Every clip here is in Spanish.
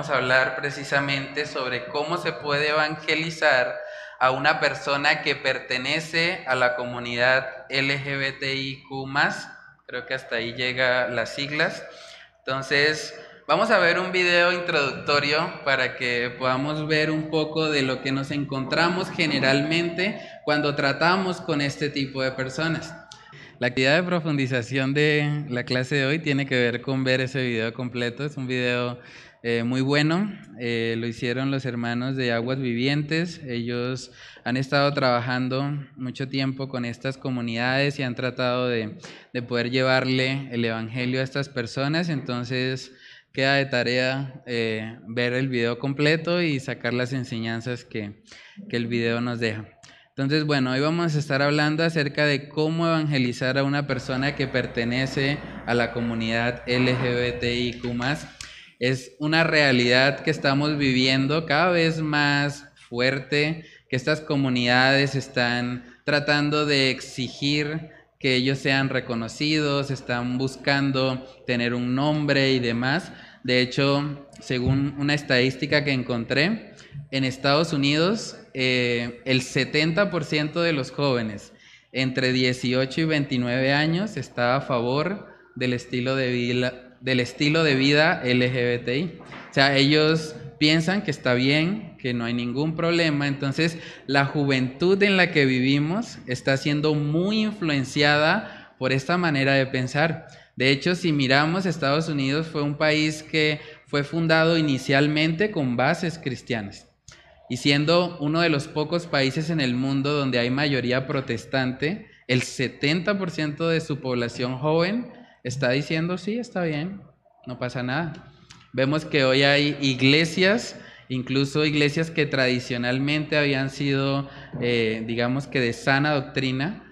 vamos a hablar precisamente sobre cómo se puede evangelizar a una persona que pertenece a la comunidad LGBTIQ. Creo que hasta ahí llega las siglas. Entonces, vamos a ver un video introductorio para que podamos ver un poco de lo que nos encontramos generalmente cuando tratamos con este tipo de personas. La actividad de profundización de la clase de hoy tiene que ver con ver ese video completo. Es un video eh, muy bueno. Eh, lo hicieron los hermanos de Aguas Vivientes. Ellos han estado trabajando mucho tiempo con estas comunidades y han tratado de, poder llevarle el Evangelio a estas personas. Entonces queda de tarea eh, ver el video completo y sacar las enseñanzas que, que el video nos deja. Entonces, bueno, hoy vamos a estar hablando acerca de cómo evangelizar a una persona que pertenece a la comunidad LGBTIQ es una realidad que estamos viviendo cada vez más fuerte, que estas comunidades están tratando de exigir que ellos sean reconocidos, están buscando tener un nombre y demás. De hecho, según una estadística que encontré, en Estados Unidos eh, el 70% de los jóvenes entre 18 y 29 años está a favor del estilo de vida, del estilo de vida LGBTI. O sea, ellos piensan que está bien, que no hay ningún problema. Entonces, la juventud en la que vivimos está siendo muy influenciada por esta manera de pensar. De hecho, si miramos, Estados Unidos fue un país que fue fundado inicialmente con bases cristianas. Y siendo uno de los pocos países en el mundo donde hay mayoría protestante, el 70% de su población joven está diciendo, sí, está bien, no pasa nada. Vemos que hoy hay iglesias, incluso iglesias que tradicionalmente habían sido, eh, digamos que de sana doctrina,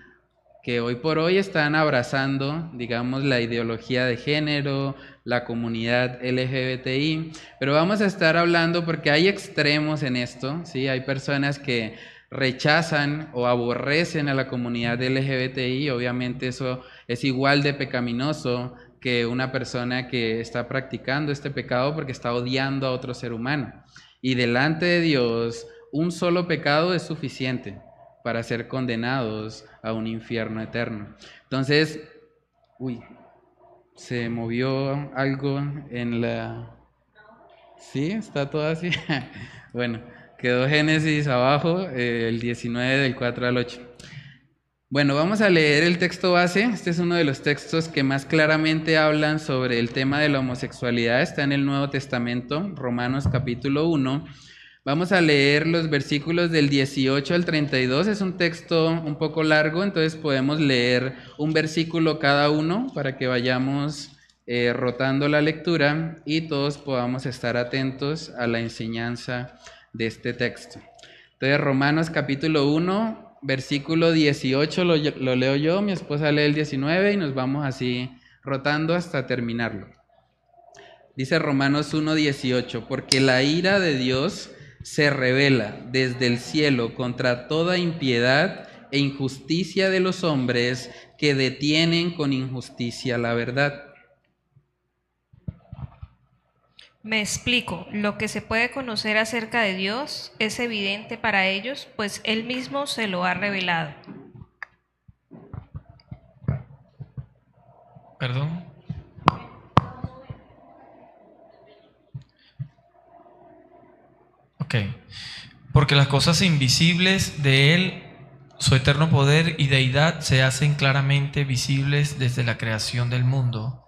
que hoy por hoy están abrazando, digamos, la ideología de género, la comunidad LGBTI, pero vamos a estar hablando porque hay extremos en esto, ¿sí? Hay personas que rechazan o aborrecen a la comunidad LGBTI, obviamente eso es igual de pecaminoso que una persona que está practicando este pecado porque está odiando a otro ser humano. Y delante de Dios, un solo pecado es suficiente para ser condenados a un infierno eterno. Entonces, uy, se movió algo en la... ¿Sí? ¿Está todo así? bueno, quedó Génesis abajo, eh, el 19 del 4 al 8. Bueno, vamos a leer el texto base. Este es uno de los textos que más claramente hablan sobre el tema de la homosexualidad. Está en el Nuevo Testamento, Romanos capítulo 1. Vamos a leer los versículos del 18 al 32. Es un texto un poco largo, entonces podemos leer un versículo cada uno para que vayamos eh, rotando la lectura y todos podamos estar atentos a la enseñanza de este texto. Entonces, Romanos capítulo 1, versículo 18 lo, leo yo, mi esposa lee el 19 y nos vamos así rotando hasta terminarlo. Dice Romanos 1:18, porque la ira de Dios se revela desde el cielo contra toda impiedad e injusticia de los hombres que detienen con injusticia la verdad. Me explico, lo que se puede conocer acerca de Dios es evidente para ellos, pues Él mismo se lo ha revelado. Perdón. Ok. Porque las cosas invisibles de Él, su eterno poder y deidad, se hacen claramente visibles desde la creación del mundo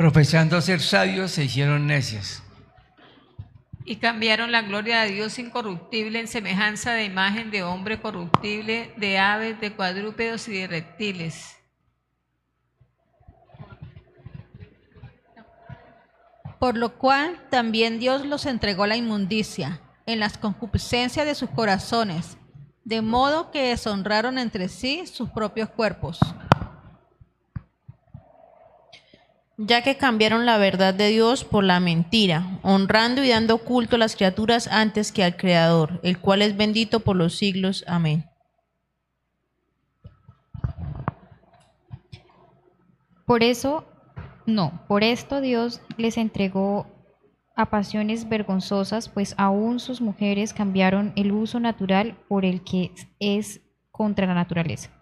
Profesando ser sabios, se hicieron necios. Y cambiaron la gloria de Dios incorruptible en semejanza de imagen de hombre corruptible, de aves, de cuadrúpedos y de reptiles. Por lo cual también Dios los entregó a la inmundicia en las concupiscencias de sus corazones, de modo que deshonraron entre sí sus propios cuerpos. Ya que cambiaron la verdad de Dios por la mentira, honrando y dando culto a las criaturas antes que al Creador, el cual es bendito por los siglos. Amén. Por eso, no, por esto Dios les entregó a pasiones vergonzosas, pues aún sus mujeres cambiaron el uso natural por el que es contra la naturaleza.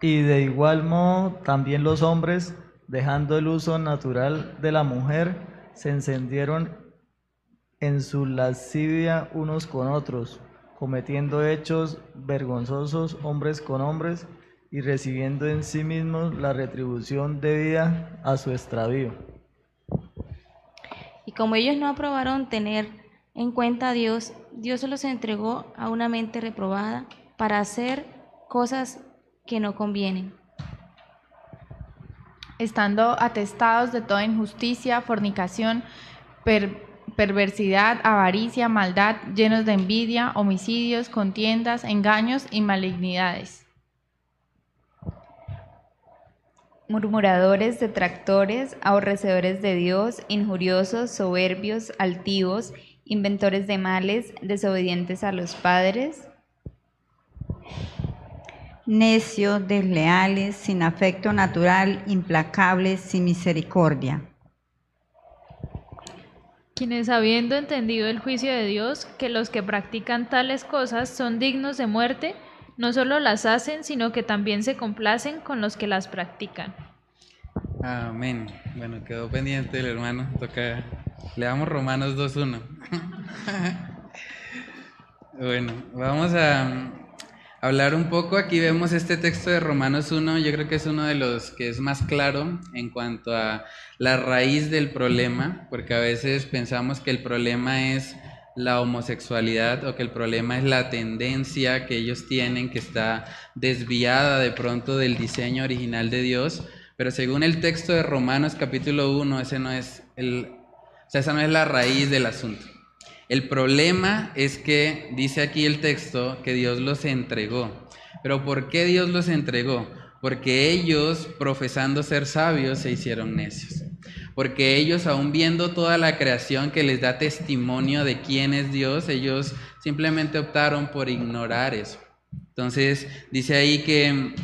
Y de igual modo también los hombres, dejando el uso natural de la mujer, se encendieron en su lascivia unos con otros, cometiendo hechos vergonzosos hombres con hombres y recibiendo en sí mismos la retribución debida a su extravío. Y como ellos no aprobaron tener en cuenta a Dios, Dios se los entregó a una mente reprobada para hacer cosas que no convienen. Estando atestados de toda injusticia, fornicación, per- perversidad, avaricia, maldad, llenos de envidia, homicidios, contiendas, engaños y malignidades. murmuradores, detractores, aborrecedores de Dios, injuriosos, soberbios, altivos, inventores de males, desobedientes a los padres, necios, desleales, sin afecto natural, implacables, sin misericordia. Quienes habiendo entendido el juicio de Dios, que los que practican tales cosas son dignos de muerte, no solo las hacen, sino que también se complacen con los que las practican. Amén. Bueno, quedó pendiente el hermano. Toca. Le damos Romanos 2.1. bueno, vamos a hablar un poco. Aquí vemos este texto de Romanos 1. Yo creo que es uno de los que es más claro en cuanto a la raíz del problema, porque a veces pensamos que el problema es la homosexualidad o que el problema es la tendencia que ellos tienen que está desviada de pronto del diseño original de Dios, pero según el texto de Romanos capítulo 1, ese no es el o sea, esa no es la raíz del asunto. El problema es que dice aquí el texto que Dios los entregó. Pero ¿por qué Dios los entregó? Porque ellos, profesando ser sabios, se hicieron necios. Porque ellos, aún viendo toda la creación que les da testimonio de quién es Dios, ellos simplemente optaron por ignorar eso. Entonces, dice ahí que,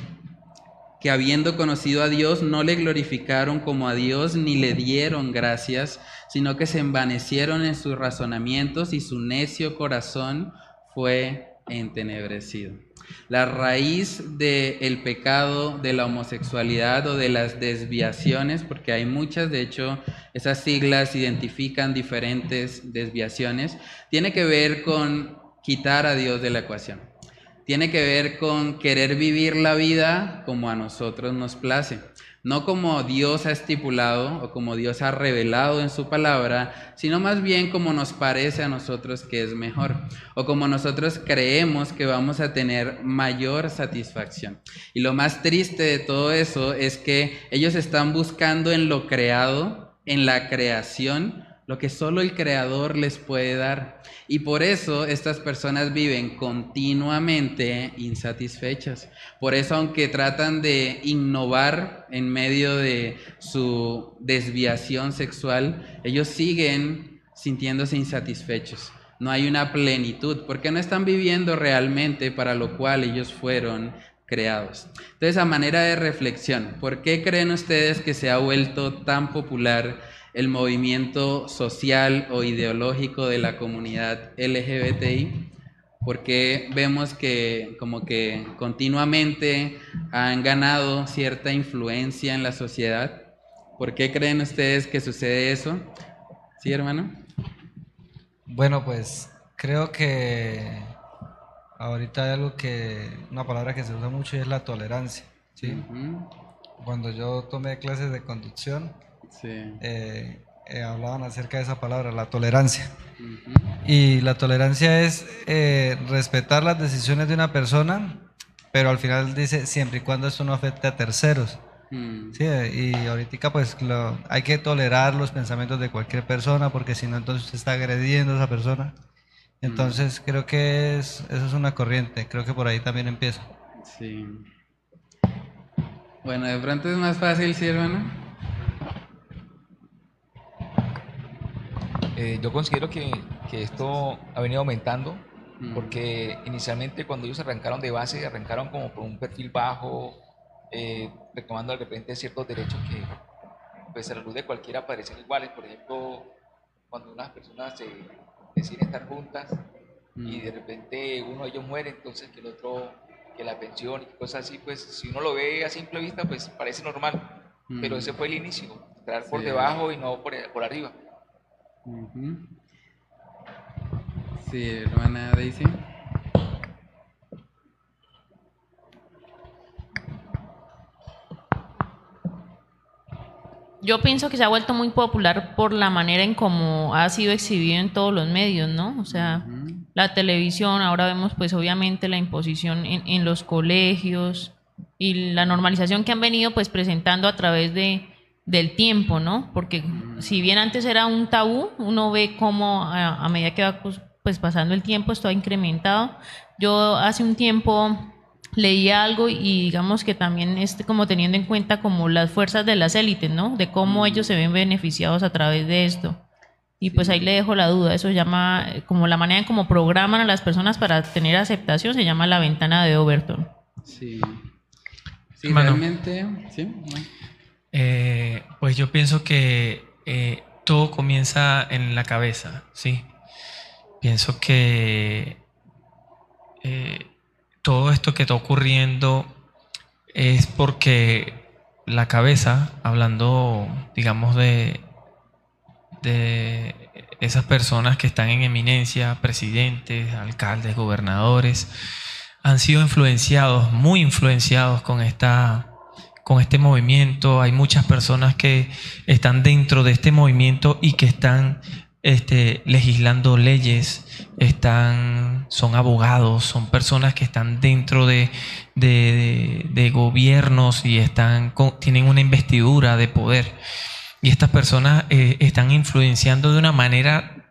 que habiendo conocido a Dios, no le glorificaron como a Dios ni le dieron gracias, sino que se envanecieron en sus razonamientos y su necio corazón fue entenebrecido. La raíz del pecado, de la homosexualidad o de las desviaciones, porque hay muchas, de hecho, esas siglas identifican diferentes desviaciones, tiene que ver con quitar a Dios de la ecuación. Tiene que ver con querer vivir la vida como a nosotros nos place no como Dios ha estipulado o como Dios ha revelado en su palabra, sino más bien como nos parece a nosotros que es mejor o como nosotros creemos que vamos a tener mayor satisfacción. Y lo más triste de todo eso es que ellos están buscando en lo creado, en la creación, lo que solo el creador les puede dar. Y por eso estas personas viven continuamente insatisfechas. Por eso aunque tratan de innovar en medio de su desviación sexual, ellos siguen sintiéndose insatisfechos. No hay una plenitud, porque no están viviendo realmente para lo cual ellos fueron creados. Entonces, a manera de reflexión, ¿por qué creen ustedes que se ha vuelto tan popular el movimiento social o ideológico de la comunidad LGBTI? Porque vemos que como que continuamente han ganado cierta influencia en la sociedad. ¿Por qué creen ustedes que sucede eso? ¿Sí, hermano? Bueno, pues creo que ahorita hay algo que, una palabra que se usa mucho y es la tolerancia. ¿sí? Cuando yo tomé clases de conducción, Sí. eh, eh, hablaban acerca de esa palabra, la tolerancia. Y la tolerancia es eh, respetar las decisiones de una persona, pero al final dice siempre y cuando esto no afecte a terceros. Mm. Sí, y ahorita pues lo- hay que tolerar los pensamientos de cualquier persona porque si no entonces usted está agrediendo a esa persona. Entonces creo que es, eso es una corriente, creo que por ahí también empieza. Sí. Bueno, de pronto es más fácil, ¿sí, hermano? Eh, yo considero que, que esto ha venido aumentando Mm. porque inicialmente cuando ellos arrancaron de base, arrancaron como por un perfil bajo, eh, reclamando de repente ciertos derechos que pues a la luz de cualquiera parecen iguales. Por ejemplo, cuando unas personas se deciden estar juntas y de repente uno de ellos muere, entonces que el otro, que la pensión y cosas así, pues si uno lo ve a simple vista, pues parece normal. Pero Mm. ese fue el inicio, entrar por Sí. debajo y no por, por arriba. Sí, hermana Daisy. Yo pienso que se ha vuelto muy popular por la manera en cómo ha sido exhibido en todos los medios, ¿no? O sea, la televisión, ahora vemos pues obviamente la imposición en, en los colegios y la normalización que han venido pues presentando a través de, del tiempo, ¿no? Porque si bien antes era un tabú, uno ve cómo a, a medida que va pues, pues, pasando el tiempo esto ha incrementado. Yo hace un tiempo leí algo y digamos que también este como teniendo en cuenta como las fuerzas de las élites, ¿no? De cómo ellos se ven beneficiados a través de esto. Y pues ahí le dejo la duda, eso se llama como la manera en cómo programan a las personas para tener aceptación, se llama la ventana de Overton. Sí. Sí, Hermano. realmente, sí. bueno. Eh, pues yo pienso que eh, todo comienza en la cabeza, ¿sí? Pienso que eh, todo esto que está ocurriendo es porque la cabeza, hablando, digamos, de, de esas personas que están en eminencia, presidentes, alcaldes, gobernadores, han sido influenciados, muy influenciados con esta con este movimiento. Hay muchas personas que están dentro de este movimiento y que están este, legislando leyes, están, son abogados, son personas que están dentro de, de- de- gobiernos y están tienen una investidura de poder. Y estas personas eh, están influenciando de una manera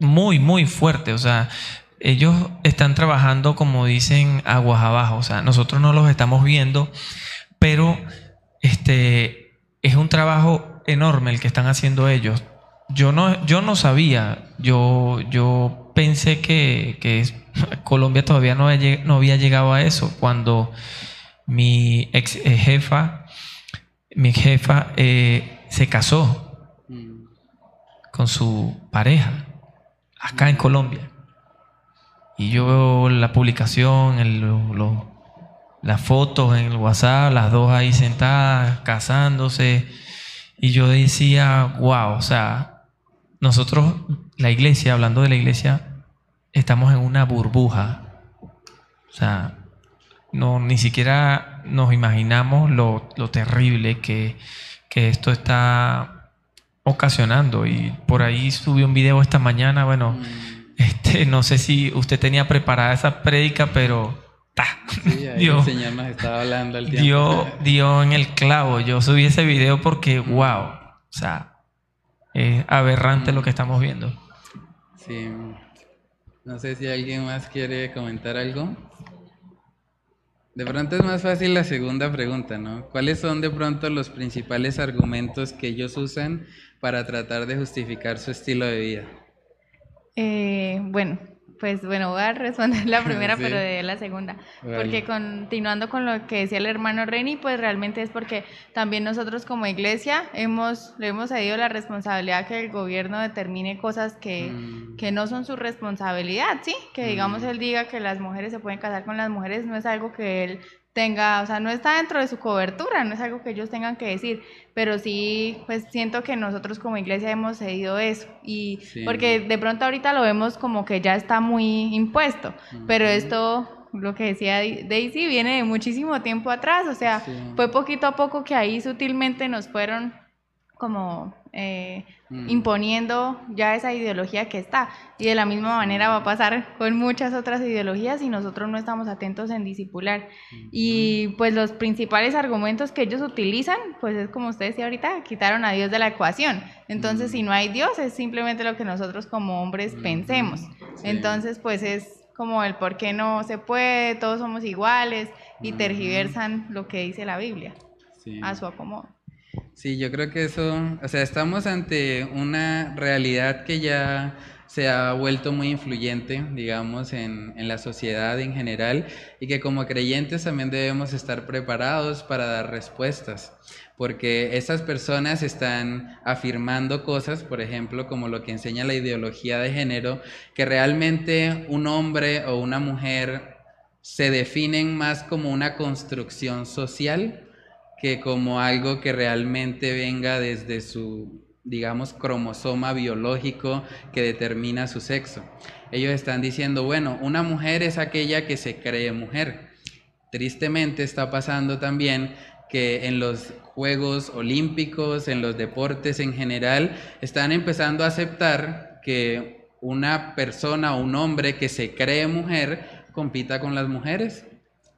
muy, muy fuerte. O sea, ellos están trabajando, como dicen, aguas abajo. O sea, nosotros no los estamos viendo, pero este es un trabajo enorme el que están haciendo ellos. Yo no, yo no sabía, yo, yo pensé que, que es- Colombia todavía no había, lleg- no había llegado a eso. Cuando mi ex eh, jefa, mi jefa eh, se casó con su pareja acá en Colombia. Y yo veo la publicación, el- lo- lo- las fotos en el WhatsApp, las dos ahí sentadas, casándose. Y yo decía, wow, o sea, nosotros, la iglesia, hablando de la iglesia, estamos en una burbuja. O sea, no, ni siquiera nos imaginamos lo, lo terrible que, que esto está ocasionando. Y por ahí subí un video esta mañana, bueno, este, no sé si usted tenía preparada esa prédica, pero Sí, ahí dio, el Señor nos estaba hablando al tiempo. dio, dio en el clavo. Yo subí ese video porque, wow, o sea, es aberrante lo que estamos viendo. Sí. No sé si alguien más quiere comentar algo. De pronto es más fácil la segunda pregunta, ¿no? ¿Cuáles son de pronto los principales argumentos que ellos usan para tratar de justificar su estilo de vida? Eh, bueno, pues bueno, voy a responder la primera, Sí. pero de la segunda. Porque continuando con lo que decía el hermano Reni, pues realmente es porque también nosotros como iglesia hemos, le hemos cedido la responsabilidad que el gobierno determine cosas que, Mm. que no son su responsabilidad, ¿sí? Que digamos él diga que las mujeres se pueden casar con las mujeres, no es algo que él tenga, o sea, no está dentro de su cobertura, no es algo que ellos tengan que decir, pero sí, pues siento que nosotros como iglesia hemos cedido eso y Sí. porque de pronto ahorita lo vemos como que ya está muy impuesto, pero esto, lo que decía Daisy, viene de muchísimo tiempo atrás, o sea, Sí. fue poquito a poco que ahí sutilmente nos fueron como eh, Mm. imponiendo ya esa ideología que está. Y de la misma manera va a pasar con muchas otras ideologías si nosotros no estamos atentos en discipular. Y pues los principales argumentos que ellos utilizan, pues es como usted decía ahorita, quitaron a Dios de la ecuación. Entonces, si no hay Dios, es simplemente lo que nosotros como hombres pensemos. Entonces, pues es como el por qué no se puede, todos somos iguales y tergiversan lo que dice la Biblia Sí. a su acomodo. Sí, yo creo que eso, o sea, estamos ante una realidad que ya se ha vuelto muy influyente, digamos, en, en la sociedad en general y que como creyentes también debemos estar preparados para dar respuestas, porque esas personas están afirmando cosas, por ejemplo, como lo que enseña la ideología de género, que realmente un hombre o una mujer se definen más como una construcción social que como algo que realmente venga desde su, digamos, cromosoma biológico que determina su sexo. Ellos están diciendo, bueno, una mujer es aquella que se cree mujer. Tristemente está pasando también que en los Juegos Olímpicos, en los deportes en general, están empezando a aceptar que una persona un hombre que se cree mujer compita con las mujeres.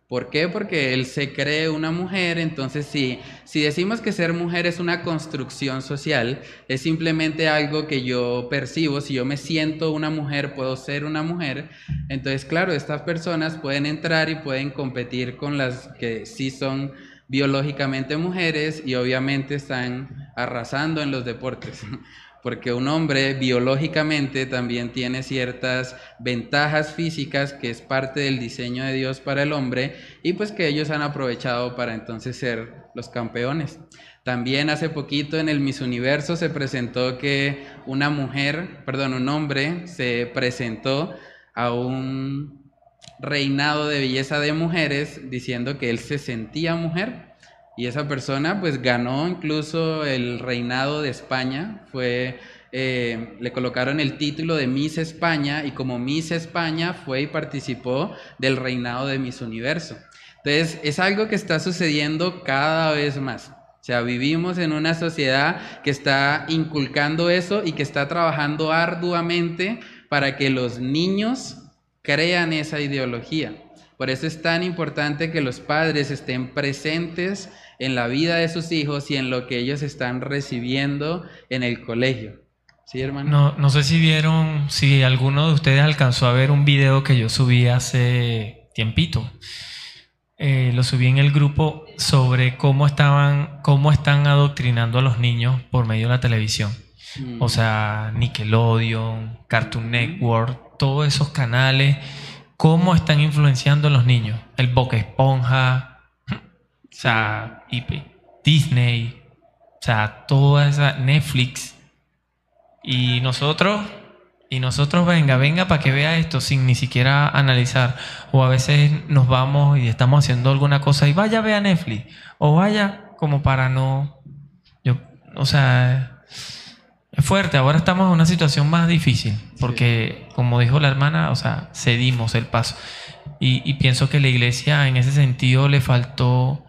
¿Por qué? Porque él se cree una mujer, entonces si, si decimos que ser mujer es una construcción social, es simplemente algo que yo percibo, si yo me siento una mujer, puedo ser una mujer, entonces claro, estas personas pueden entrar y pueden competir con las que sí son biológicamente mujeres y obviamente están arrasando en los deportes. Porque un hombre biológicamente también tiene ciertas ventajas físicas que es parte del diseño de Dios para el hombre y pues que ellos han aprovechado para entonces ser los campeones. También hace poquito en el Miss Universo se presentó que una mujer, perdón, un hombre se presentó a un reinado de belleza de mujeres diciendo que él se sentía mujer y esa persona pues ganó incluso el reinado de España, fue, eh, le colocaron el título de Miss España y como Miss España fue y participó del reinado de Miss Universo. Entonces es algo que está sucediendo cada vez más. O sea, vivimos en una sociedad que está inculcando eso y que está trabajando arduamente para que los niños crean esa ideología. Por eso es tan importante que los padres estén presentes en la vida de sus hijos y en lo que ellos están recibiendo en el colegio. ¿Sí, hermano? No, no sé si vieron, si alguno de ustedes alcanzó a ver un video que yo subí hace tiempito. Eh, lo subí en el grupo sobre cómo estaban, cómo están adoctrinando a los niños por medio de la televisión. Mm. O sea, Nickelodeon, Cartoon Network, todos esos canales, cómo están influenciando a los niños. El Boca Esponja, o sea, y Disney, o sea, toda esa Netflix. Y nosotros, y nosotros venga, venga para que vea esto sin ni siquiera analizar. O a veces nos vamos y estamos haciendo alguna cosa y vaya, vea Netflix. O vaya como para no... Yo, o sea, es fuerte. Ahora estamos en una situación más difícil porque, como dijo la hermana, o sea, cedimos el paso. Y, y pienso que la iglesia en ese sentido le faltó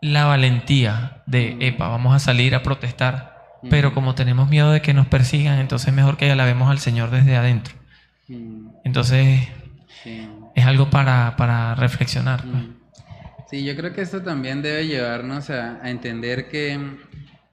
la valentía de, epa, vamos a salir a protestar, pero como tenemos miedo de que nos persigan, entonces mejor que alabemos al Señor desde adentro. Entonces, es algo para, para reflexionar. pues. Sí, yo creo que esto también debe llevarnos a, a entender que mm,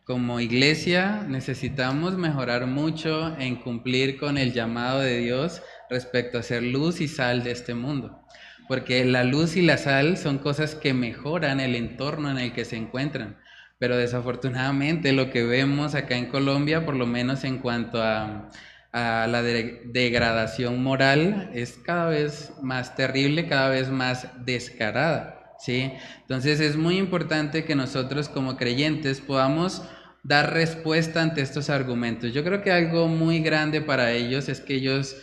como iglesia necesitamos mejorar mucho en cumplir con el llamado de Dios respecto a ser luz y sal de este mundo. Porque la luz y la sal son cosas que mejoran el entorno en el que se encuentran. Pero desafortunadamente lo que vemos acá en Colombia, por lo menos en cuanto a, la de- degradación moral, es cada vez más terrible, cada vez más descarada. ¿sí? Entonces es muy importante que nosotros como creyentes podamos dar respuesta ante estos argumentos. Yo creo que algo muy grande para ellos es que ellos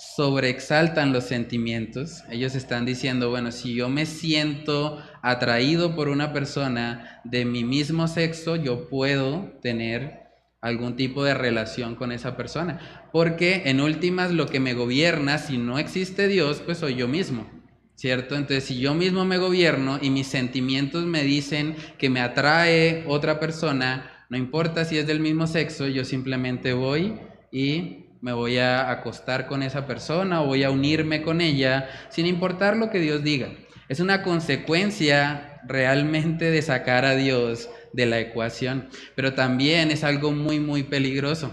sobreexaltan los sentimientos. Ellos están diciendo, bueno, si yo me siento atraído por una persona de mi mismo sexo, yo puedo tener algún tipo de relación con esa persona. Porque en últimas lo que me gobierna, si no existe Dios, pues soy yo mismo. ¿Cierto? Entonces, si yo mismo me gobierno y mis sentimientos me dicen que me atrae otra persona, No importa si es del mismo sexo, yo simplemente voy y me voy a acostar con esa persona o voy a unirme con ella, sin importar lo que Dios diga. Es una consecuencia realmente de sacar a Dios de la ecuación, pero también es algo muy, muy peligroso,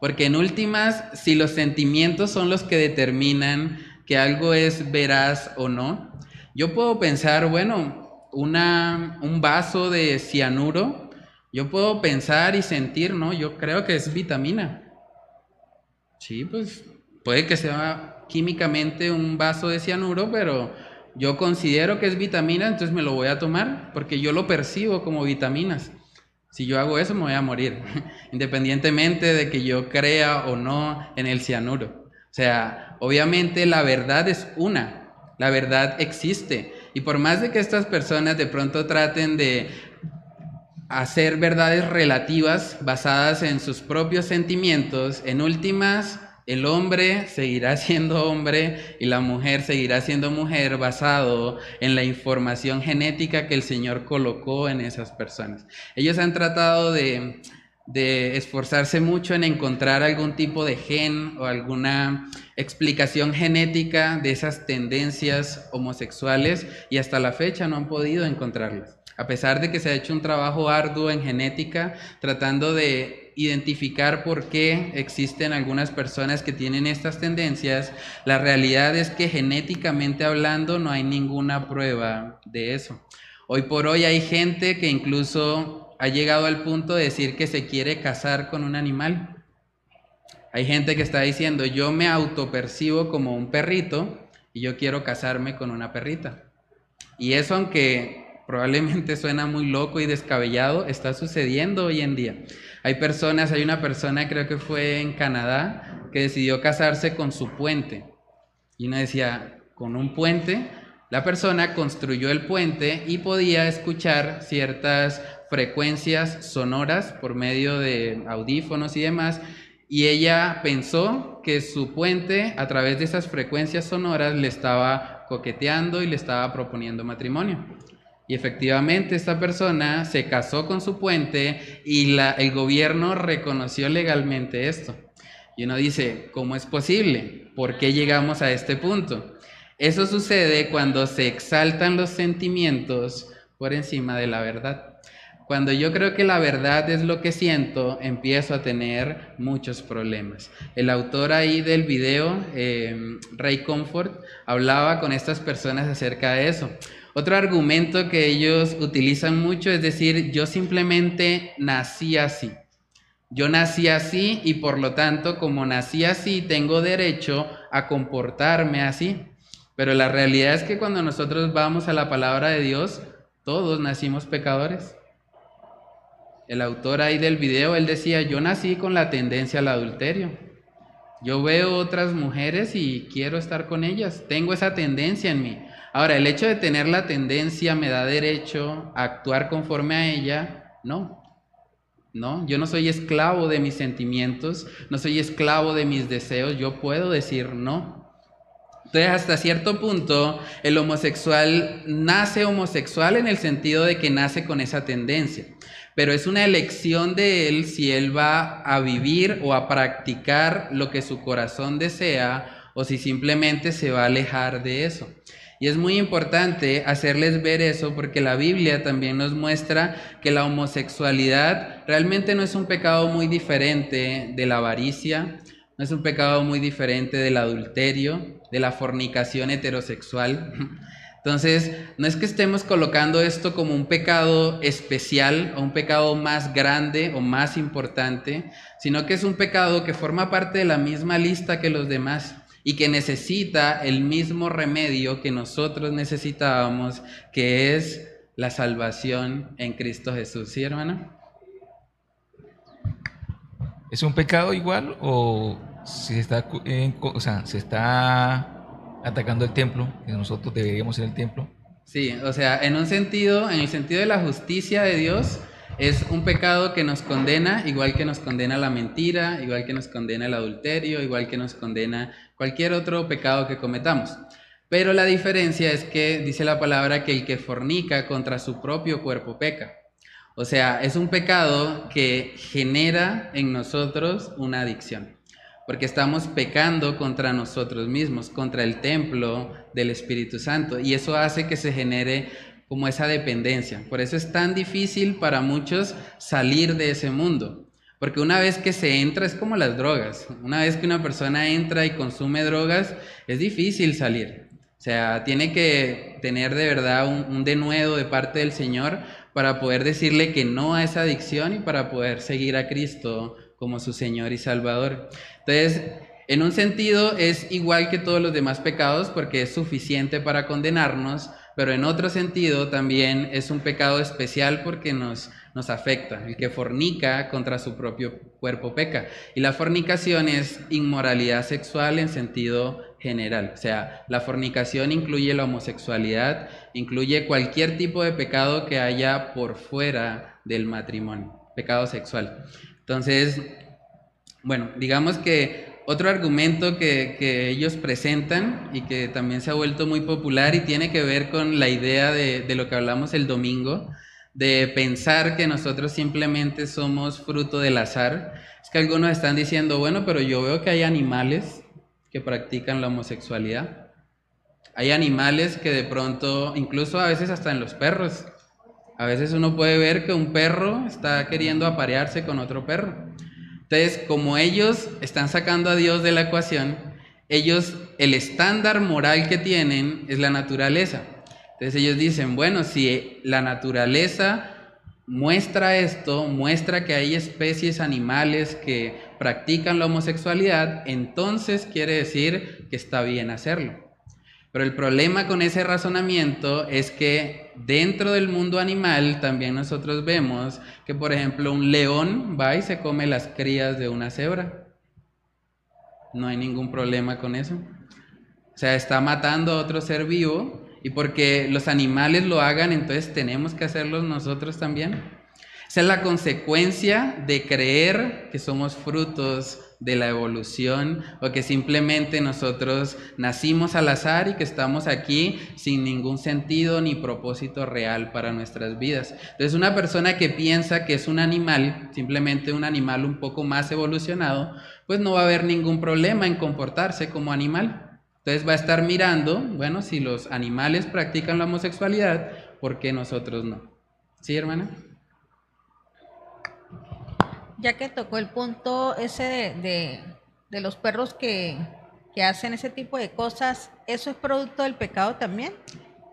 porque en últimas, si los sentimientos son los que determinan que algo es veraz o no, yo puedo pensar, bueno, una, un vaso de cianuro, yo puedo pensar y sentir, ¿no? Yo creo que es vitamina. Sí, pues puede que sea químicamente un vaso de cianuro, pero yo considero que es vitamina, entonces me lo voy a tomar porque yo lo percibo como vitaminas. Si yo hago eso me voy a morir, independientemente de que yo crea o no en el cianuro. O sea, obviamente la verdad es una, la verdad existe. Y por más de que estas personas de pronto traten de hacer verdades relativas basadas en sus propios sentimientos, en últimas, el hombre seguirá siendo hombre y la mujer seguirá siendo mujer basado en la información genética que el Señor colocó en esas personas. Ellos han tratado de, de esforzarse mucho en encontrar algún tipo de gen o alguna explicación genética de esas tendencias homosexuales y hasta la fecha no han podido encontrarlas. A pesar de que se ha hecho un trabajo arduo en genética, tratando de identificar por qué existen algunas personas que tienen estas tendencias, la realidad es que genéticamente hablando no hay ninguna prueba de eso. Hoy por hoy hay gente que incluso ha llegado al punto de decir que se quiere casar con un animal. Hay gente que está diciendo, yo me autopercibo como un perrito y yo quiero casarme con una perrita. Y eso aunque probablemente suena muy loco y descabellado, está sucediendo hoy en día. Hay personas, hay una persona, creo que fue en Canadá, que decidió casarse con su puente. Y uno decía, con un puente, la persona construyó el puente y podía escuchar ciertas frecuencias sonoras por medio de audífonos y demás. Y ella pensó que su puente, a través de esas frecuencias sonoras, le estaba coqueteando y le estaba proponiendo matrimonio. Y efectivamente esta persona se casó con su puente y el gobierno reconoció legalmente esto. Y uno dice, ¿cómo es posible? ¿Por qué llegamos a este punto? Eso sucede cuando se exaltan los sentimientos por encima de la verdad. Cuando yo creo que la verdad es lo que siento, empiezo a tener muchos problemas. El autor ahí del video, eh, Ray Comfort, hablaba con estas personas acerca de eso. Otro argumento que ellos utilizan mucho es decir, yo simplemente nací así. Yo nací así y por lo tanto, como nací así, tengo derecho a comportarme así. Pero la realidad es que cuando nosotros vamos a la palabra de Dios, todos nacimos pecadores. El autor ahí del video, él decía, yo nací con la tendencia al adulterio. Yo veo otras mujeres y quiero estar con ellas. Tengo esa tendencia en mí. Ahora, el hecho de tener la tendencia me da derecho a actuar conforme a ella, no. No, yo no soy esclavo de mis sentimientos, no soy esclavo de mis deseos, yo puedo decir no. Entonces, hasta cierto punto, el homosexual nace homosexual en el sentido de que nace con esa tendencia, pero es una elección de él si él va a vivir o a practicar lo que su corazón desea o si simplemente se va a alejar de eso. Y es muy importante hacerles ver eso porque la Biblia también nos muestra que la homosexualidad realmente no es un pecado muy diferente de la avaricia, no es un pecado muy diferente del adulterio, de la fornicación heterosexual. Entonces, no es que estemos colocando esto como un pecado especial o un pecado más grande o más importante, sino que es un pecado que forma parte de la misma lista que los demás y que necesita el mismo remedio que nosotros necesitábamos, que es la salvación en Cristo Jesús. ¿Sí, hermano? ¿Es un pecado igual o se está, o sea, se está atacando el templo, que nosotros deberíamos ser el templo? Sí, o sea, en un sentido, en el sentido de la justicia de Dios, es un pecado que nos condena, igual que nos condena la mentira, igual que nos condena el adulterio, igual que nos condena cualquier otro pecado que cometamos. Pero la diferencia es que dice la palabra que el que fornica contra su propio cuerpo peca. O sea, es un pecado que genera en nosotros una adicción, porque estamos pecando contra nosotros mismos, contra el templo del Espíritu Santo, y eso hace que se genere como esa dependencia. Por eso es tan difícil para muchos salir de ese mundo, porque una vez que se entra es como las drogas, una vez que una persona entra y consume drogas, es difícil salir. O sea, tiene que tener de verdad un, un denuedo de parte del Señor para poder decirle que no a esa adicción y para poder seguir a Cristo como su Señor y Salvador. Entonces, en un sentido es igual que todos los demás pecados porque es suficiente para condenarnos, pero en otro sentido también es un pecado especial porque nos, nos afecta. El que fornica contra su propio cuerpo peca. Y la fornicación es inmoralidad sexual en sentido general. O sea, la fornicación incluye la homosexualidad, incluye cualquier tipo de pecado que haya por fuera del matrimonio, pecado sexual. Entonces, bueno, digamos que otro argumento que, ellos presentan y que también se ha vuelto muy popular y tiene que ver con la idea de, de lo que hablamos el domingo, de pensar que nosotros simplemente somos fruto del azar. Es que algunos están diciendo, bueno, pero yo veo que hay animales que practican la homosexualidad. Hay animales que de pronto, incluso a veces hasta en los perros, a veces uno puede ver que un perro está queriendo aparearse con otro perro. Entonces, como ellos están sacando a Dios de la ecuación, ellos, el estándar moral que tienen es la naturaleza. Entonces ellos dicen, bueno, si la naturaleza muestra esto, muestra que hay especies animales que practican la homosexualidad, entonces quiere decir que está bien hacerlo. Pero el problema con ese razonamiento es que dentro del mundo animal también nosotros vemos que, por ejemplo, un león va y se come las crías de una cebra. No hay ningún problema con eso. O sea, está matando a otro ser vivo y porque los animales lo hagan, entonces tenemos que hacerlo nosotros también. Esa es la consecuencia de creer que somos frutos de la evolución o que simplemente nosotros nacimos al azar y que estamos aquí sin ningún sentido ni propósito real para nuestras vidas. Entonces una persona que piensa que es un animal, simplemente un animal un poco más evolucionado, pues no va a haber ningún problema en comportarse como animal. Entonces va a estar mirando, bueno, si los animales practican la homosexualidad, ¿por qué nosotros no? ¿Sí, hermana? Ya que tocó el punto ese de, de, los perros que, que hacen ese tipo de cosas, ¿eso es producto del pecado también?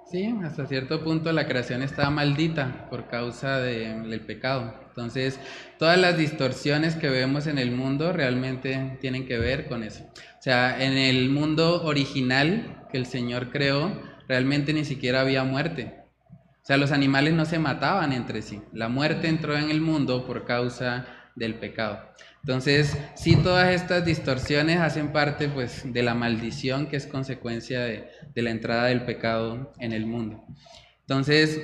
Sí, hasta cierto punto la creación está maldita por causa del pecado. Entonces, todas las distorsiones que vemos en el mundo realmente tienen que ver con eso. O sea, en el mundo original que el Señor creó, realmente ni siquiera había muerte. O sea, los animales no se mataban entre sí. La muerte entró en el mundo por causa del pecado. Entonces, sí, todas estas distorsiones hacen parte pues, de la maldición que es consecuencia de, la entrada del pecado en el mundo. Entonces,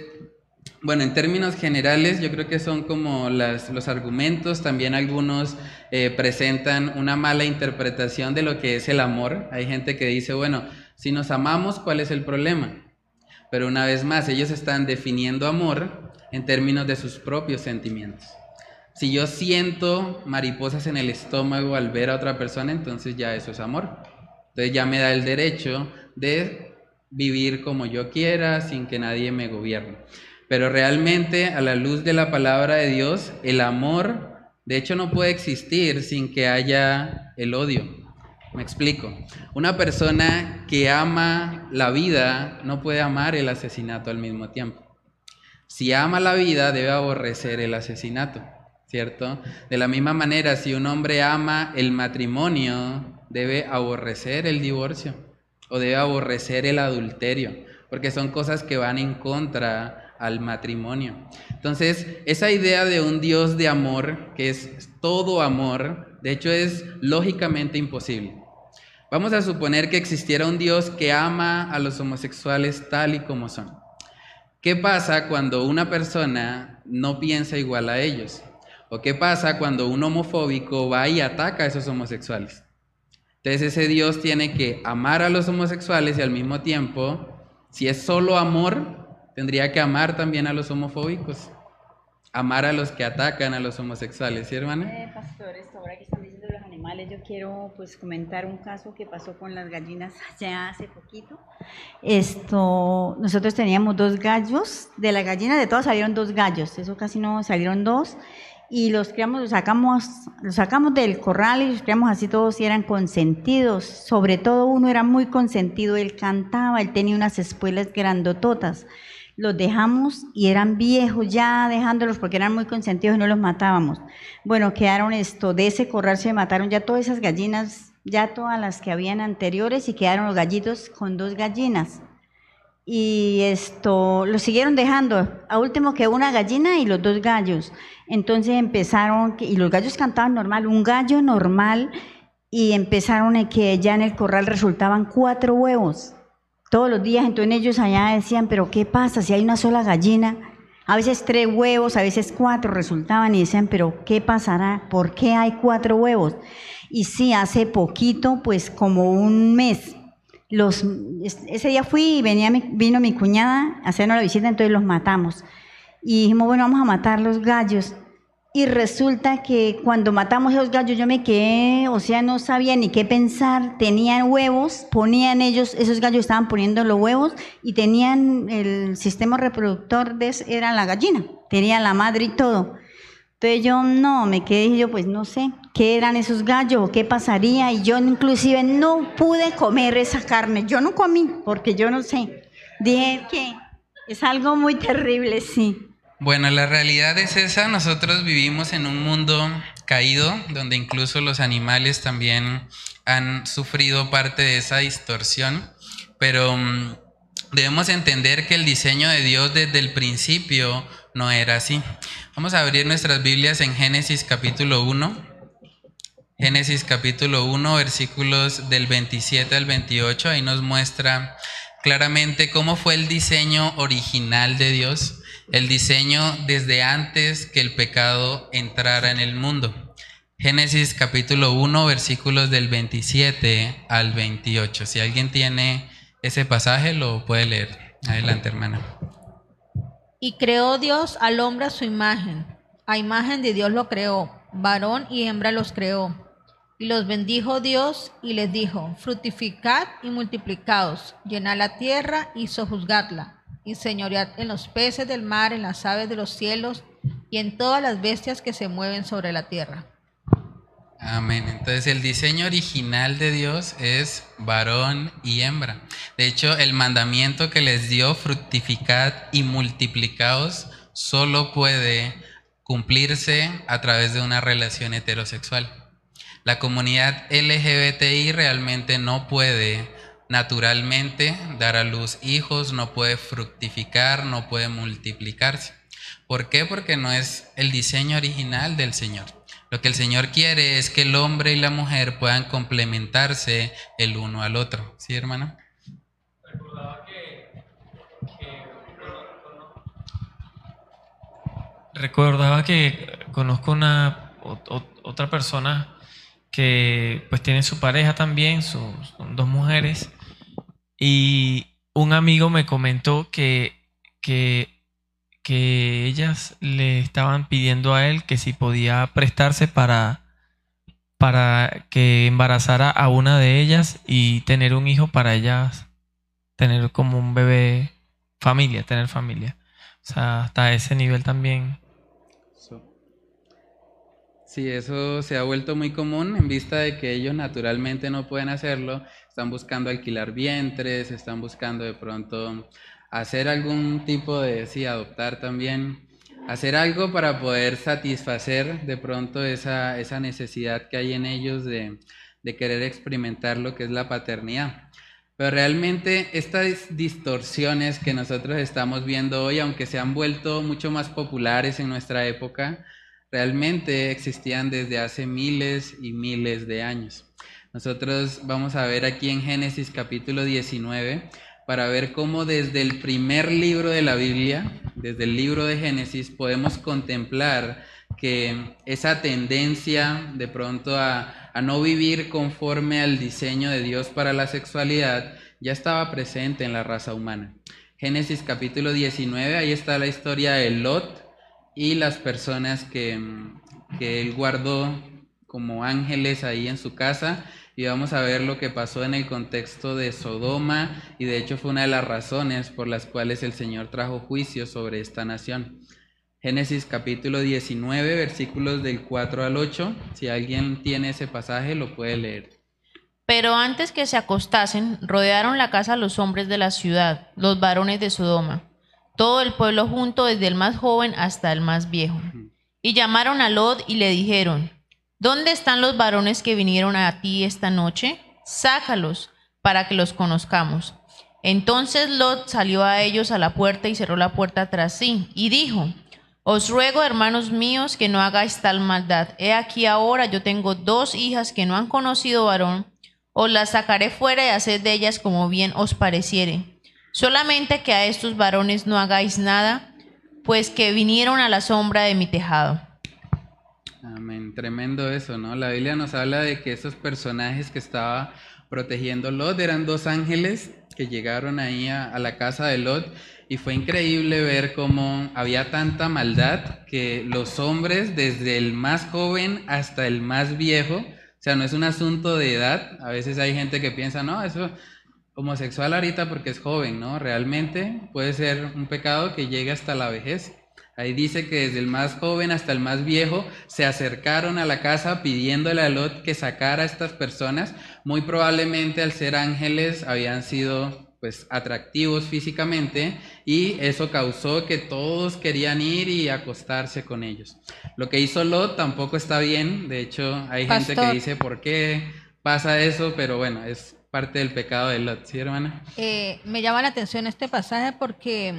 bueno, en términos generales, yo creo que son como los argumentos. También algunos eh, presentan una mala interpretación de lo que es el amor. Hay gente que dice, bueno, si nos amamos, ¿cuál es el problema? Pero una vez más, ellos están definiendo amor en términos de sus propios sentimientos. Si yo siento mariposas en el estómago al ver a otra persona, entonces ya eso es amor. Entonces ya me da el derecho de vivir como yo quiera sin que nadie me gobierne. Pero realmente a la luz de la palabra de Dios, el amor de hecho no puede existir sin que haya el odio. Me explico. Una persona que ama la vida no puede amar el asesinato al mismo tiempo. Si ama la vida, debe aborrecer el asesinato. ¿Cierto? De la misma manera, si un hombre ama el matrimonio, debe aborrecer el divorcio o debe aborrecer el adulterio, porque son cosas que van en contra al matrimonio. Entonces, esa idea de un Dios de amor, que es todo amor, de hecho es lógicamente imposible. Vamos a suponer que existiera un Dios que ama a los homosexuales tal y como son. ¿Qué pasa cuando una persona no piensa igual a ellos? ¿O qué pasa cuando un homofóbico va y ataca a esos homosexuales? Entonces ese Dios tiene que amar a los homosexuales y al mismo tiempo, si es solo amor, tendría que amar también a los homofóbicos. amar a los que atacan a los homosexuales, ¿sí, hermana? Eh, pastores, ahora que están diciendo los animales, yo quiero pues comentar un caso que pasó con las gallinas ya hace poquito. Esto, nosotros teníamos dos gallos, de la gallina de todas salieron dos gallos, eso casi no salieron dos, y los criamos, los sacamos, los sacamos del corral y los criamos así todos y eran consentidos, sobre todo uno era muy consentido, él cantaba, él tenía unas espuelas grandototas los dejamos y eran viejos ya dejándolos porque eran muy consentidos y no los matábamos. Bueno, quedaron esto, de ese corral se mataron ya todas esas gallinas, ya todas las que habían anteriores y quedaron los gallitos con dos gallinas. Y esto, lo siguieron dejando, a último que una gallina y los dos gallos. Entonces empezaron, y los gallos cantaban normal, un gallo normal, y empezaron a que ya en el corral resultaban cuatro huevos todos los días. Entonces ellos allá decían, pero ¿qué pasa si hay una sola gallina? A veces tres huevos, a veces cuatro resultaban y decían, pero ¿qué pasará? ¿Por qué hay cuatro huevos? Y sí, hace poquito, pues como un mes, los, ese día fui y venía vino mi cuñada a hacernos la visita, entonces los matamos. Y dijimos, bueno, vamos a matar los gallos. Y resulta que cuando matamos esos gallos yo me quedé, o sea, no sabía ni qué pensar. Tenían huevos, ponían ellos, esos gallos estaban poniendo los huevos y tenían el sistema reproductor de era la gallina, tenía la madre y todo. Entonces yo no, me quedé yo pues no sé qué eran esos gallos, qué pasaría y yo inclusive no pude comer esa carne. Yo no comí porque yo no sé. Dije que es algo muy terrible, sí. Bueno, la realidad es esa. Nosotros vivimos en un mundo caído, donde incluso los animales también han sufrido parte de esa distorsión, pero mm, debemos entender que el diseño de Dios desde el principio no era así. Vamos a abrir nuestras Biblias en Génesis capítulo 1. Génesis capítulo 1, versículos del 27 al 28, ahí nos muestra claramente cómo fue el diseño original de Dios el diseño desde antes que el pecado entrara en el mundo. Génesis capítulo 1, versículos del 27 al 28. Si alguien tiene ese pasaje, lo puede leer. Adelante, hermana. Y creó Dios al hombre a su imagen. A imagen de Dios lo creó. Varón y hembra los creó. Y los bendijo Dios y les dijo, fructificad y multiplicaos, llenad la tierra y sojuzgadla y señoread en los peces del mar, en las aves de los cielos y en todas las bestias que se mueven sobre la tierra. Amén. Entonces el diseño original de Dios es varón y hembra. De hecho, el mandamiento que les dio, fructificad y multiplicaos, solo puede cumplirse a través de una relación heterosexual. La comunidad LGBTI realmente no puede naturalmente dar a luz hijos, no puede fructificar, no puede multiplicarse. ¿Por qué? Porque no es el diseño original del Señor. Lo que el Señor quiere es que el hombre y la mujer puedan complementarse el uno al otro. ¿Sí, hermano? Recordaba que conozco una otra persona que pues tiene su pareja también, son dos mujeres, y un amigo me comentó que, que, ellas le estaban pidiendo a él que si podía prestarse para, para que embarazara a una de ellas y tener un hijo para ellas, tener como un bebé familia, tener familia. O sea, hasta ese nivel también. Sí, eso se ha vuelto muy común en vista de que ellos naturalmente no pueden hacerlo están buscando alquilar vientres, están buscando de pronto hacer algún tipo de, sí, adoptar también, hacer algo para poder satisfacer de pronto esa, esa necesidad que hay en ellos de, de querer experimentar lo que es la paternidad. Pero realmente estas distorsiones que nosotros estamos viendo hoy, aunque se han vuelto mucho más populares en nuestra época, realmente existían desde hace miles y miles de años. Nosotros vamos a ver aquí en Génesis capítulo 19 para ver cómo desde el primer libro de la Biblia, desde el libro de Génesis, podemos contemplar que esa tendencia de pronto a, no vivir conforme al diseño de Dios para la sexualidad ya estaba presente en la raza humana. Génesis capítulo 19, ahí está la historia de Lot y las personas que, que él guardó como ángeles ahí en su casa y vamos a ver lo que pasó en el contexto de Sodoma y de hecho fue una de las razones por las cuales el Señor trajo juicio sobre esta nación. Génesis capítulo 19 versículos del 4 al 8, si alguien tiene ese pasaje lo puede leer. Pero antes que se acostasen, rodearon la casa los hombres de la ciudad, los varones de Sodoma, todo el pueblo junto desde el más joven hasta el más viejo. Y llamaron a Lot y le dijeron, ¿Dónde están los varones que vinieron a ti esta noche? Sácalos para que los conozcamos. Entonces Lot salió a ellos a la puerta y cerró la puerta tras sí, y dijo, Os ruego, hermanos míos, que no hagáis tal maldad. He aquí ahora yo tengo dos hijas que no han conocido varón, os las sacaré fuera y haced de ellas como bien os pareciere. Solamente que a estos varones no hagáis nada, pues que vinieron a la sombra de mi tejado. Amén, tremendo eso, ¿no? La Biblia nos habla de que esos personajes que estaba protegiendo Lot eran dos ángeles que llegaron ahí a, a, la casa de Lot y fue increíble ver cómo había tanta maldad que los hombres, desde el más joven hasta el más viejo, o sea, no es un asunto de edad, a veces hay gente que piensa, no, eso homosexual ahorita porque es joven, ¿no? Realmente puede ser un pecado que llegue hasta la vejez. Ahí dice que desde el más joven hasta el más viejo se acercaron a la casa pidiéndole a Lot que sacara a estas personas. Muy probablemente al ser ángeles habían sido pues atractivos físicamente y eso causó que todos querían ir y acostarse con ellos. Lo que hizo Lot tampoco está bien, de hecho hay gente que dice por qué pasa eso, pero bueno, es parte del pecado de Lot, ¿sí hermana? Eh, me llama la atención este pasaje porque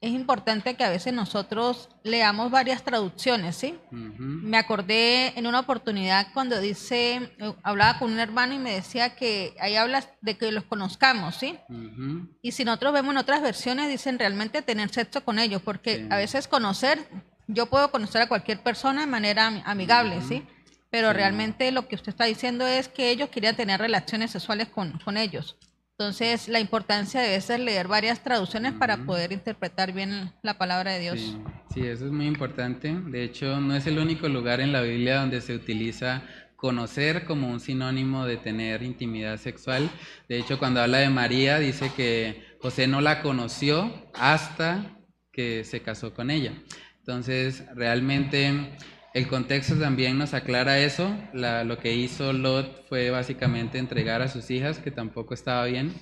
es importante que a veces nosotros leamos varias traducciones, ¿sí? Uh -huh. Me acordé en una oportunidad cuando dice, hablaba con un hermano y me decía que ahí hablas de que los conozcamos, ¿sí? Uh -huh. Y si nosotros vemos en otras versiones, dicen realmente tener sexo con ellos, porque sí. a veces conocer, yo puedo conocer a cualquier persona de manera amigable, uh -huh. ¿sí? Pero sí. realmente lo que usted está diciendo es que ellos querían tener relaciones sexuales con, con ellos. Entonces, la importancia debe ser leer varias traducciones uh -huh. para poder interpretar bien la palabra de Dios. Sí, sí, eso es muy importante. De hecho, no es el único lugar en la Biblia donde se utiliza conocer como un sinónimo de tener intimidad sexual. De hecho, cuando habla de María, dice que José no la conoció hasta que se casó con ella. Entonces, realmente el contexto también nos aclara eso. La, lo que hizo Lot fue básicamente entregar a sus hijas, que tampoco estaba bien,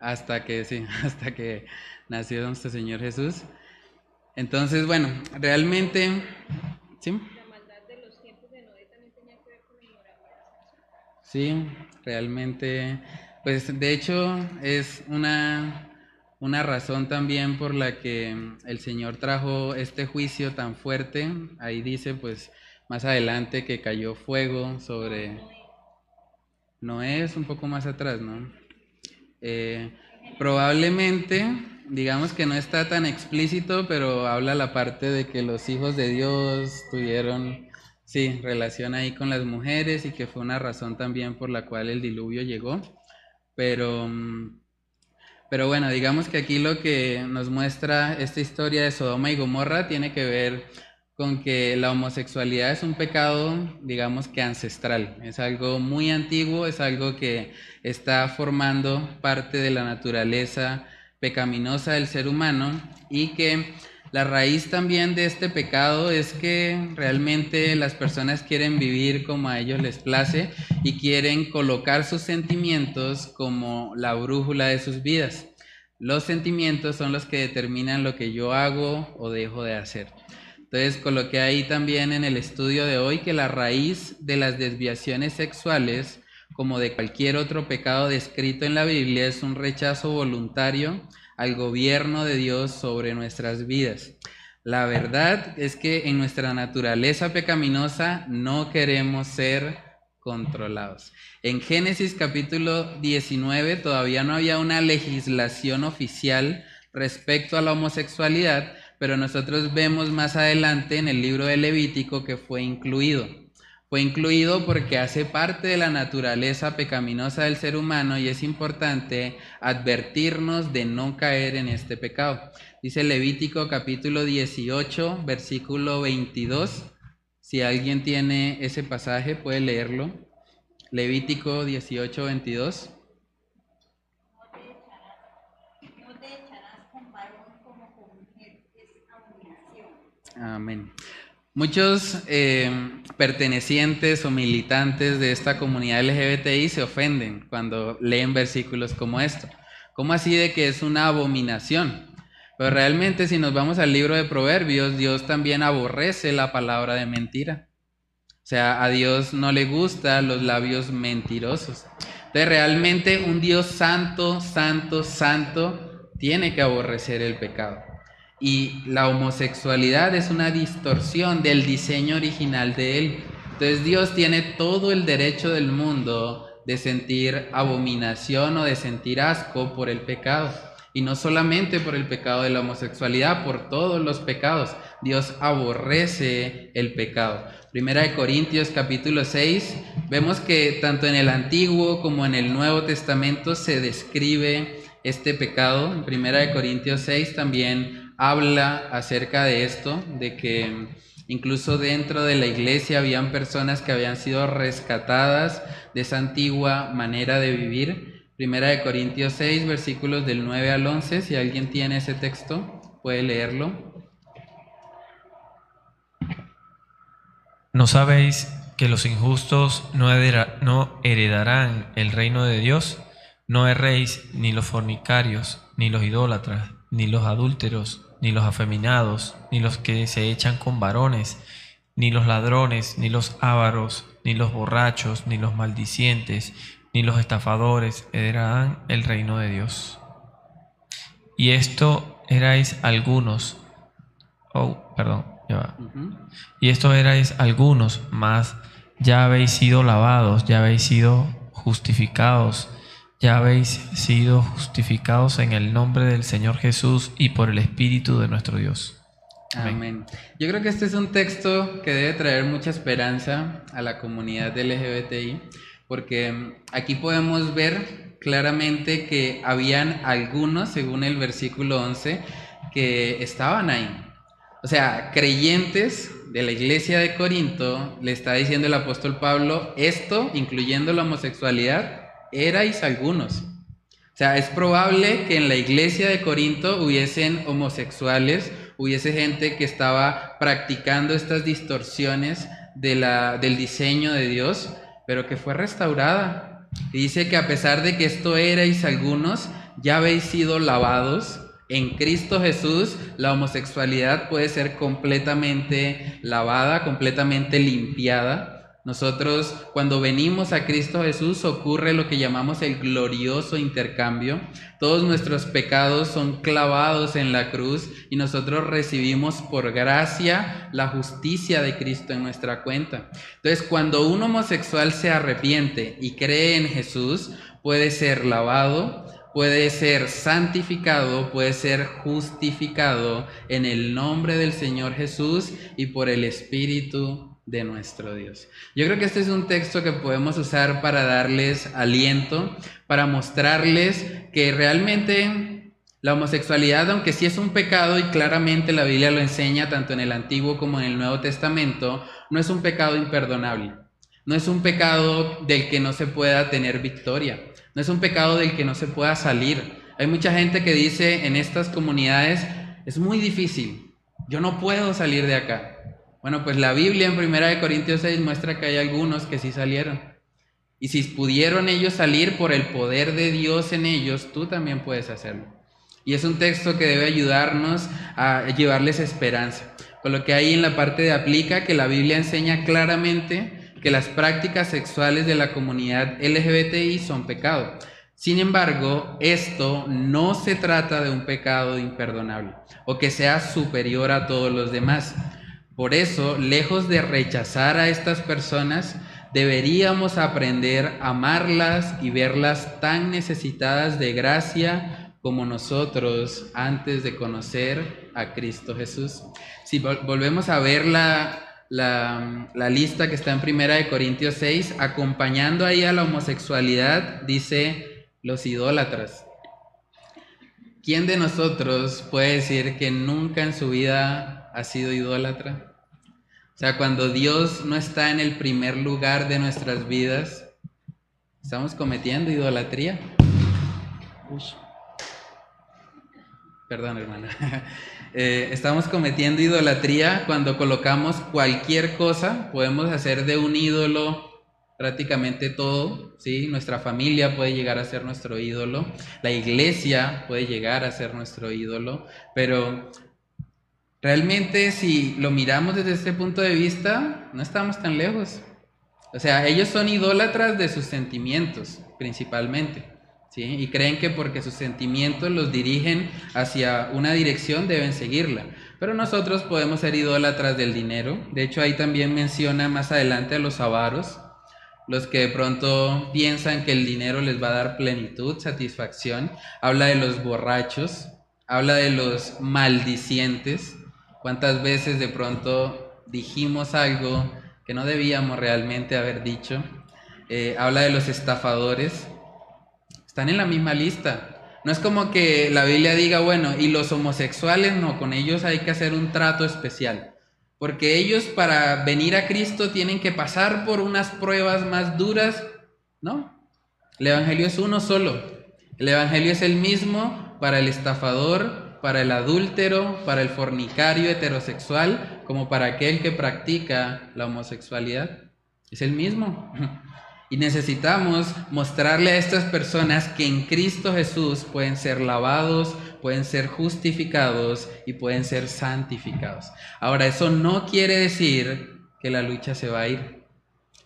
hasta que, sí, hasta que nació nuestro Señor Jesús. Entonces, bueno, realmente, ¿sí? Sí, realmente, pues de hecho es una una razón también por la que el Señor trajo este juicio tan fuerte. Ahí dice, pues, más adelante que cayó fuego sobre Noé, es un poco más atrás, ¿no? Eh, probablemente, digamos que no está tan explícito, pero habla la parte de que los hijos de Dios tuvieron, sí, relación ahí con las mujeres y que fue una razón también por la cual el diluvio llegó. Pero pero bueno, digamos que aquí lo que nos muestra esta historia de Sodoma y Gomorra tiene que ver con que la homosexualidad es un pecado, digamos que ancestral, es algo muy antiguo, es algo que está formando parte de la naturaleza pecaminosa del ser humano y que la raíz también de este pecado es que realmente las personas quieren vivir como a ellos les place y quieren colocar sus sentimientos como la brújula de sus vidas. Los sentimientos son los que determinan lo que yo hago o dejo de hacer. Entonces coloqué ahí también en el estudio de hoy que la raíz de las desviaciones sexuales, como de cualquier otro pecado descrito en la Biblia, es un rechazo voluntario al gobierno de Dios sobre nuestras vidas. La verdad es que en nuestra naturaleza pecaminosa no queremos ser controlados. En Génesis capítulo 19 todavía no había una legislación oficial respecto a la homosexualidad, pero nosotros vemos más adelante en el libro de Levítico que fue incluido. Fue incluido porque hace parte de la naturaleza pecaminosa del ser humano y es importante advertirnos de no caer en este pecado. Dice Levítico capítulo 18, versículo 22. Si alguien tiene ese pasaje, puede leerlo. Levítico 18, 22. Amén. Muchos eh, pertenecientes o militantes de esta comunidad LGBTI se ofenden cuando leen versículos como esto. ¿Cómo así de que es una abominación? Pero realmente si nos vamos al libro de Proverbios, Dios también aborrece la palabra de mentira. O sea, a Dios no le gustan los labios mentirosos. Entonces realmente un Dios santo, santo, santo tiene que aborrecer el pecado. Y la homosexualidad es una distorsión del diseño original de Él. Entonces Dios tiene todo el derecho del mundo de sentir abominación o de sentir asco por el pecado. Y no solamente por el pecado de la homosexualidad, por todos los pecados. Dios aborrece el pecado. Primera de Corintios capítulo 6, vemos que tanto en el Antiguo como en el Nuevo Testamento se describe este pecado. En Primera de Corintios 6 también habla acerca de esto, de que incluso dentro de la iglesia habían personas que habían sido rescatadas de esa antigua manera de vivir. Primera de Corintios 6, versículos del 9 al 11, si alguien tiene ese texto, puede leerlo. ¿No sabéis que los injustos no, heredarán el reino de Dios? No erréis ni los fornicarios, ni los idólatras, ni los adúlteros, ni los afeminados, ni los que se echan con varones, ni los ladrones, ni los ávaros, ni los borrachos, ni los maldicientes, ni los estafadores heredarán el reino de Dios. Y esto erais algunos, oh, perdón, ya va. Y esto erais algunos, mas ya habéis sido lavados, ya habéis sido justificados ya habéis sido justificados en el nombre del Señor Jesús y por el Espíritu de nuestro Dios. Amén. Yo creo que este es un texto que debe traer mucha esperanza a la comunidad LGBTI, porque aquí podemos ver claramente que habían algunos, según el versículo 11, que estaban ahí. O sea, creyentes de la iglesia de Corinto, le está diciendo el apóstol Pablo, esto, incluyendo la homosexualidad, erais algunos. O sea, es probable que en la iglesia de Corinto hubiesen homosexuales, hubiese gente que estaba practicando estas distorsiones del diseño de Dios, pero que fue restaurada. Dice que a pesar de que esto erais algunos, ya habéis sido lavados. En Cristo Jesús la homosexualidad puede ser completamente lavada, completamente limpiada. Nosotros cuando venimos a Cristo Jesús ocurre lo que llamamos el glorioso intercambio. Todos nuestros pecados son clavados en la cruz y nosotros recibimos por gracia la justicia de Cristo en nuestra cuenta. Entonces cuando un homosexual se arrepiente y cree en Jesús, puede ser lavado, puede ser santificado, puede ser justificado en el nombre del Señor Jesús y por el Espíritu de nuestro Dios. Yo creo que este es un texto que podemos usar para darles aliento, para mostrarles que realmente la homosexualidad, aunque sí es un pecado y claramente la Biblia lo enseña tanto en el Antiguo como en el Nuevo Testamento, no es un pecado imperdonable. No es un pecado del que no se pueda tener victoria. No es un pecado del que no se pueda salir. Hay mucha gente que dice en estas comunidades, es muy difícil, yo no puedo salir de acá. Bueno, pues la Biblia en 1 Corintios 6 muestra que hay algunos que sí salieron. Y si pudieron ellos salir por el poder de Dios en ellos, tú también puedes hacerlo. Y es un texto que debe ayudarnos a llevarles esperanza. Por lo que ahí en la parte de aplica que la Biblia enseña claramente que las prácticas sexuales de la comunidad LGBTI son pecado. Sin embargo, esto no se trata de un pecado imperdonable o que sea superior a todos los demás. Por eso, lejos de rechazar a estas personas, deberíamos aprender a amarlas y verlas tan necesitadas de gracia como nosotros antes de conocer a Cristo Jesús. Si volvemos a ver la, la, lista que está en Primera de Corintios 6, acompañando ahí a la homosexualidad, dice los idólatras. ¿Quién de nosotros puede decir que nunca en su vida ha sido idólatra? O sea, cuando Dios no está en el primer lugar de nuestras vidas, estamos cometiendo idolatría. Ush. Perdón, hermana. Eh, estamos cometiendo idolatría cuando colocamos cualquier cosa, podemos hacer de un ídolo prácticamente todo, ¿sí? Nuestra familia puede llegar a ser nuestro ídolo, la iglesia puede llegar a ser nuestro ídolo, pero realmente si lo miramos desde este punto de vista, no estamos tan lejos. O sea, ellos son idólatras de sus sentimientos, principalmente. ¿sí? Y creen que porque sus sentimientos los dirigen hacia una dirección deben seguirla. Pero nosotros podemos ser idólatras del dinero. De hecho, ahí también menciona más adelante a los avaros, los que de pronto piensan que el dinero les va a dar plenitud, satisfacción. Habla de los borrachos, habla de los maldicientes. ¿Cuántas veces de pronto dijimos algo que no debíamos realmente haber dicho? Eh, habla de los estafadores, están en la misma lista. No es como que la Biblia diga, bueno, y los homosexuales no, con ellos hay que hacer un trato especial. Porque ellos para venir a Cristo tienen que pasar por unas pruebas más duras, ¿no? El Evangelio es uno solo. El Evangelio es el mismo para el estafador, para el adúltero, para el fornicario heterosexual, como para aquel que practica la homosexualidad. Es el mismo. Y necesitamos mostrarle a estas personas que en Cristo Jesús pueden ser lavados, pueden ser justificados y pueden ser santificados. Ahora, eso no quiere decir que la lucha se va a ir.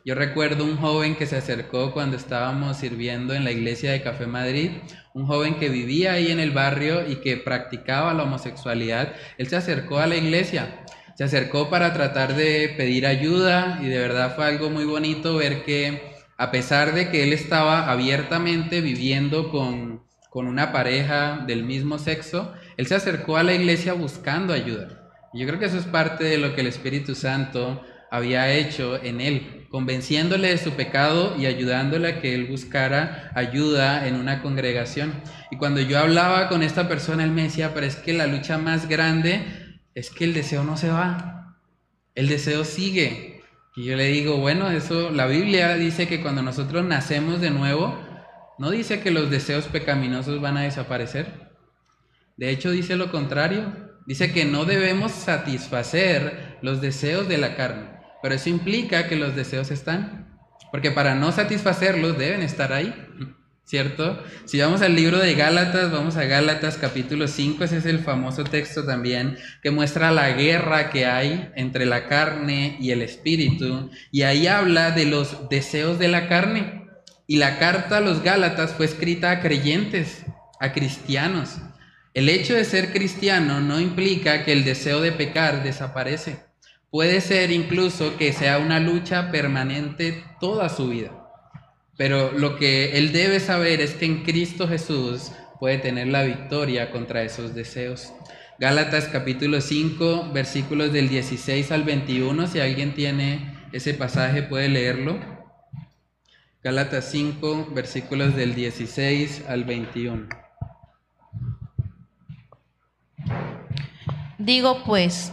Yo recuerdo un joven que se acercó cuando estábamos sirviendo en la iglesia de Café Madrid, un joven que vivía ahí en el barrio y que practicaba la homosexualidad. Él se acercó a la iglesia, se acercó para tratar de pedir ayuda y de verdad fue algo muy bonito ver que a pesar de que él estaba abiertamente viviendo con, una pareja del mismo sexo, él se acercó a la iglesia buscando ayuda. Yo creo que eso es parte de lo que el Espíritu Santo había hecho en él, convenciéndole de su pecado y ayudándole a que él buscara ayuda en una congregación. Y cuando yo hablaba con esta persona, él me decía, pero es que la lucha más grande es que el deseo no se va, el deseo sigue. Y yo le digo, bueno, eso, la Biblia dice que cuando nosotros nacemos de nuevo, no dice que los deseos pecaminosos van a desaparecer. De hecho, dice lo contrario. Dice que no debemos satisfacer los deseos de la carne. Pero eso implica que los deseos están. Porque para no satisfacerlos deben estar ahí. ¿cierto? Si vamos al libro de Gálatas, vamos a Gálatas capítulo 5, ese es el famoso texto también que muestra la guerra que hay entre la carne y el espíritu, y ahí habla de los deseos de la carne. Y la carta a los Gálatas fue escrita a creyentes, a cristianos. El hecho de ser cristiano no implica que el deseo de pecar desaparece. Puede ser incluso que sea una lucha permanente toda su vida. Pero lo que él debe saber es que en Cristo Jesús puede tener la victoria contra esos deseos. Gálatas capítulo 5, versículos del 16 al 21, si alguien tiene ese pasaje puede leerlo. Gálatas 5, versículos del 16 al 21. Digo pues,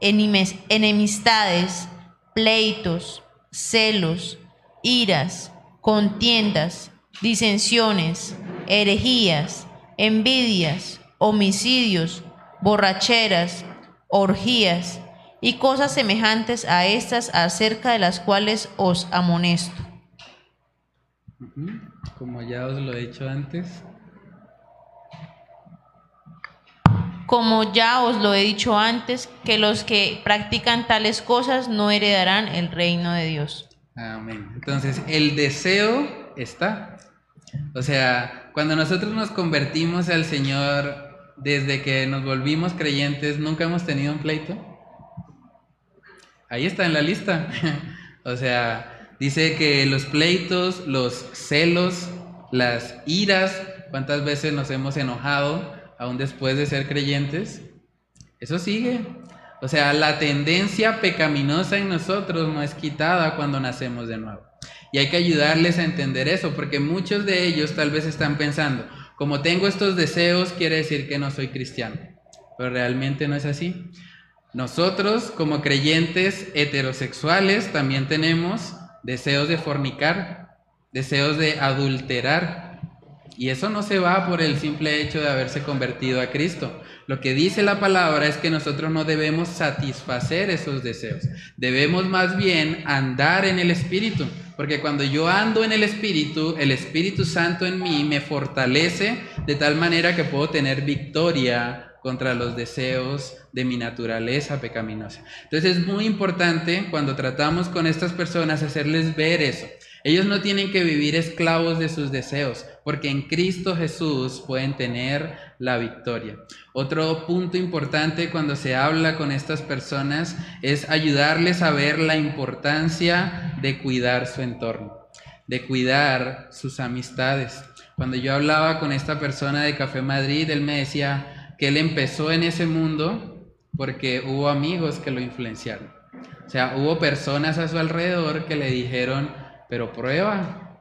enemistades, pleitos, celos iras, contiendas, disensiones, herejías, envidias, homicidios, borracheras, orgías y cosas semejantes a estas acerca de las cuales os amonesto. Como ya os lo he dicho antes. Como ya os lo he dicho antes, que los que practican tales cosas no heredarán el reino de Dios. Amén. Entonces, el deseo está. O sea, cuando nosotros nos convertimos al Señor, desde que nos volvimos creyentes, nunca hemos tenido un pleito. Ahí está en la lista. o sea, dice que los pleitos, los celos, las iras, ¿cuántas veces nos hemos enojado aún después de ser creyentes? Eso sigue. O sea, la tendencia pecaminosa en nosotros no es quitada cuando nacemos de nuevo. Y hay que ayudarles a entender eso, porque muchos de ellos tal vez están pensando, como tengo estos deseos, quiere decir que no soy cristiano. Pero realmente no es así. Nosotros, como creyentes heterosexuales, también tenemos deseos de fornicar, deseos de adulterar. Y eso no se va por el simple hecho de haberse convertido a Cristo. Lo que dice la palabra es que nosotros no debemos satisfacer esos deseos. Debemos más bien andar en el Espíritu. Porque cuando yo ando en el Espíritu, el Espíritu Santo en mí me fortalece de tal manera que puedo tener victoria contra los deseos de mi naturaleza pecaminosa. Entonces es muy importante cuando tratamos con estas personas hacerles ver eso. Ellos no tienen que vivir esclavos de sus deseos, porque en Cristo Jesús pueden tener la victoria. Otro punto importante cuando se habla con estas personas es ayudarles a ver la importancia de cuidar su entorno, de cuidar sus amistades. Cuando yo hablaba con esta persona de Café Madrid, él me decía, que él empezó en ese mundo porque hubo amigos que lo influenciaron. O sea, hubo personas a su alrededor que le dijeron, pero prueba,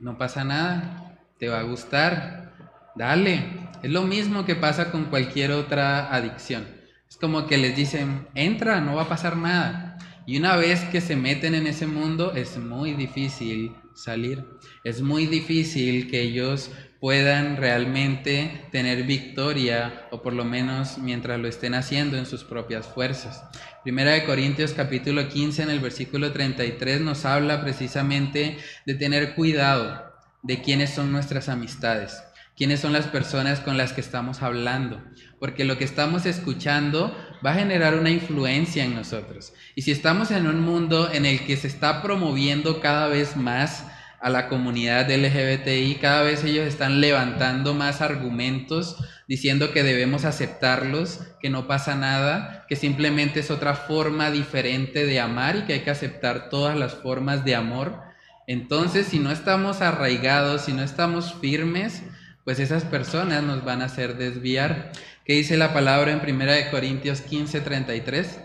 no pasa nada, te va a gustar, dale. Es lo mismo que pasa con cualquier otra adicción. Es como que les dicen, entra, no va a pasar nada. Y una vez que se meten en ese mundo, es muy difícil salir. Es muy difícil que ellos puedan realmente tener victoria o por lo menos mientras lo estén haciendo en sus propias fuerzas. Primera de Corintios capítulo 15 en el versículo 33 nos habla precisamente de tener cuidado de quiénes son nuestras amistades, quiénes son las personas con las que estamos hablando, porque lo que estamos escuchando va a generar una influencia en nosotros. Y si estamos en un mundo en el que se está promoviendo cada vez más a la comunidad LGBTI, cada vez ellos están levantando más argumentos diciendo que debemos aceptarlos, que no pasa nada, que simplemente es otra forma diferente de amar y que hay que aceptar todas las formas de amor. Entonces, si no estamos arraigados, si no estamos firmes, pues esas personas nos van a hacer desviar. ¿Qué dice la palabra en 1 Corintios 15, 33?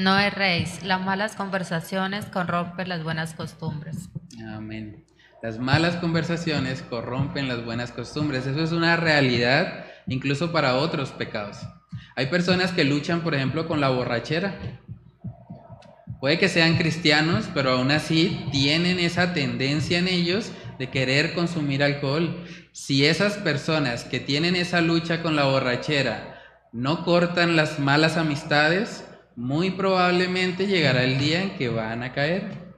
No erréis, las malas conversaciones corrompen las buenas costumbres. Amén. Las malas conversaciones corrompen las buenas costumbres. Eso es una realidad incluso para otros pecados. Hay personas que luchan, por ejemplo, con la borrachera. Puede que sean cristianos, pero aún así tienen esa tendencia en ellos de querer consumir alcohol. Si esas personas que tienen esa lucha con la borrachera no cortan las malas amistades, muy probablemente llegará el día en que van a caer.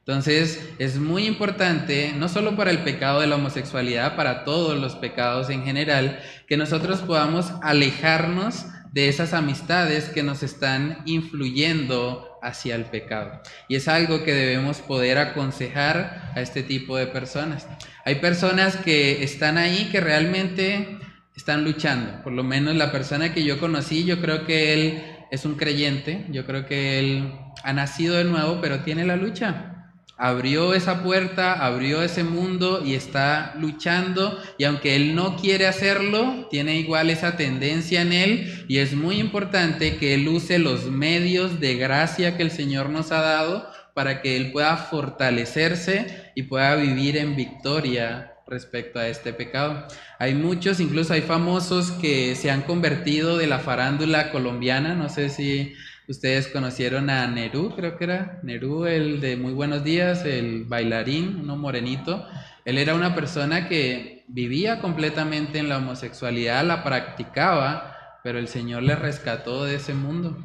Entonces es muy importante, no solo para el pecado de la homosexualidad, para todos los pecados en general, que nosotros podamos alejarnos de esas amistades que nos están influyendo hacia el pecado. Y es algo que debemos poder aconsejar a este tipo de personas. Hay personas que están ahí que realmente están luchando. Por lo menos la persona que yo conocí, yo creo que él es un creyente, yo creo que él ha nacido de nuevo, pero tiene la lucha. Abrió esa puerta, abrió ese mundo y está luchando. Y aunque él no quiere hacerlo, tiene igual esa tendencia en él. Y es muy importante que él use los medios de gracia que el Señor nos ha dado para que él pueda fortalecerse y pueda vivir en victoria respecto a este pecado. Hay muchos, incluso hay famosos que se han convertido de la farándula colombiana, no sé si ustedes conocieron a Nerú, creo que era Nerú, el de Muy Buenos Días, el bailarín, uno morenito. Él era una persona que vivía completamente en la homosexualidad, la practicaba, pero el Señor le rescató de ese mundo.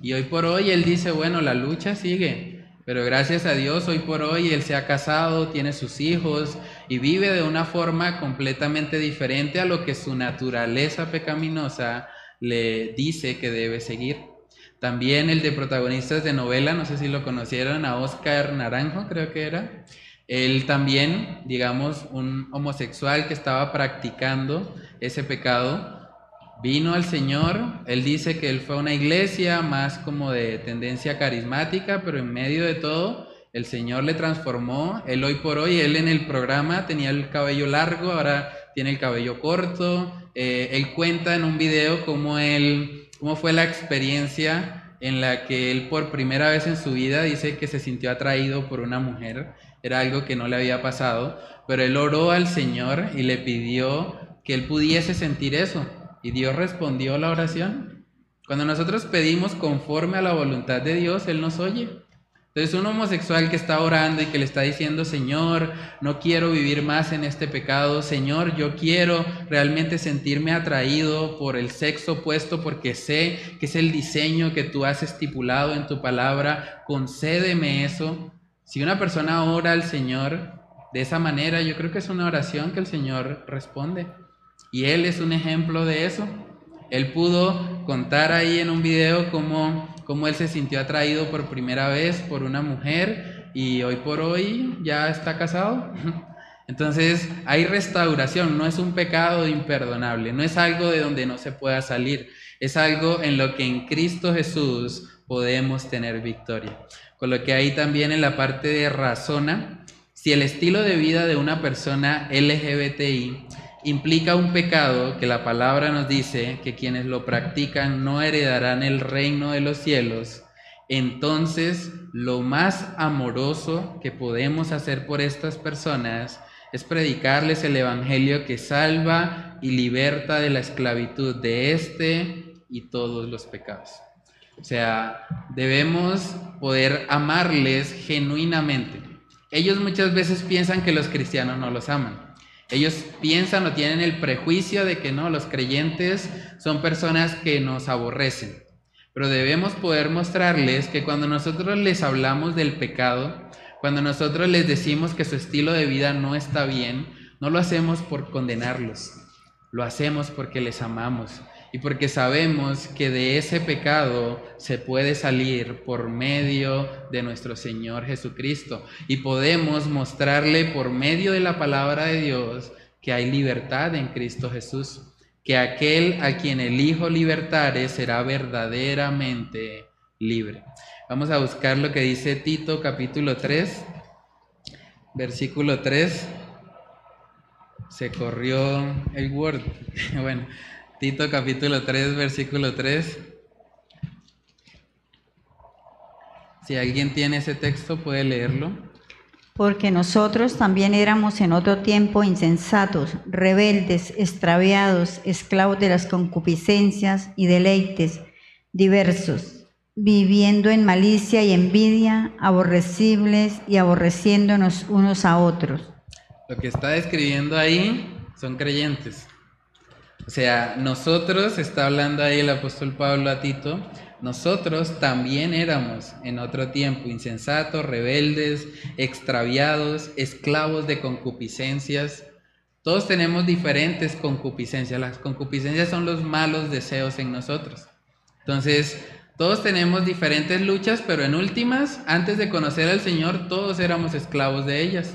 Y hoy por hoy él dice, bueno, la lucha sigue, pero gracias a Dios, hoy por hoy él se ha casado, tiene sus hijos y vive de una forma completamente diferente a lo que su naturaleza pecaminosa le dice que debe seguir. También el de protagonistas de novela, no sé si lo conocieron, a Oscar Naranjo creo que era. Él también, digamos, un homosexual que estaba practicando ese pecado, vino al Señor, él dice que él fue a una iglesia más como de tendencia carismática, pero en medio de todo, el Señor le transformó, él hoy por hoy, él en el programa tenía el cabello largo, ahora tiene el cabello corto, eh, él cuenta en un video cómo, él, cómo fue la experiencia en la que él por primera vez en su vida dice que se sintió atraído por una mujer, era algo que no le había pasado, pero él oró al Señor y le pidió que él pudiese sentir eso. Y Dios respondió la oración. Cuando nosotros pedimos conforme a la voluntad de Dios, Él nos oye. Entonces un homosexual que está orando y que le está diciendo, Señor, no quiero vivir más en este pecado, Señor, yo quiero realmente sentirme atraído por el sexo opuesto porque sé que es el diseño que tú has estipulado en tu palabra, concédeme eso. Si una persona ora al Señor de esa manera, yo creo que es una oración que el Señor responde. Y él es un ejemplo de eso. Él pudo contar ahí en un video cómo, cómo él se sintió atraído por primera vez por una mujer y hoy por hoy ya está casado. Entonces hay restauración, no es un pecado imperdonable, no es algo de donde no se pueda salir, es algo en lo que en Cristo Jesús podemos tener victoria. Con lo que ahí también en la parte de razona, si el estilo de vida de una persona LGBTI implica un pecado que la palabra nos dice que quienes lo practican no heredarán el reino de los cielos, entonces lo más amoroso que podemos hacer por estas personas es predicarles el Evangelio que salva y liberta de la esclavitud de este y todos los pecados. O sea, debemos poder amarles genuinamente. Ellos muchas veces piensan que los cristianos no los aman. Ellos piensan o tienen el prejuicio de que no, los creyentes son personas que nos aborrecen. Pero debemos poder mostrarles que cuando nosotros les hablamos del pecado, cuando nosotros les decimos que su estilo de vida no está bien, no lo hacemos por condenarlos, lo hacemos porque les amamos y porque sabemos que de ese pecado se puede salir por medio de nuestro Señor Jesucristo y podemos mostrarle por medio de la palabra de Dios que hay libertad en Cristo Jesús, que aquel a quien el Hijo libertare será verdaderamente libre. Vamos a buscar lo que dice Tito capítulo 3, versículo 3. Se corrió el Word. bueno, Tito capítulo 3, versículo 3. Si alguien tiene ese texto, puede leerlo. Porque nosotros también éramos en otro tiempo insensatos, rebeldes, extraviados, esclavos de las concupiscencias y deleites diversos, viviendo en malicia y envidia, aborrecibles y aborreciéndonos unos a otros. Lo que está describiendo ahí son creyentes. O sea, nosotros, está hablando ahí el apóstol Pablo a Tito, nosotros también éramos en otro tiempo insensatos, rebeldes, extraviados, esclavos de concupiscencias. Todos tenemos diferentes concupiscencias. Las concupiscencias son los malos deseos en nosotros. Entonces, todos tenemos diferentes luchas, pero en últimas, antes de conocer al Señor, todos éramos esclavos de ellas.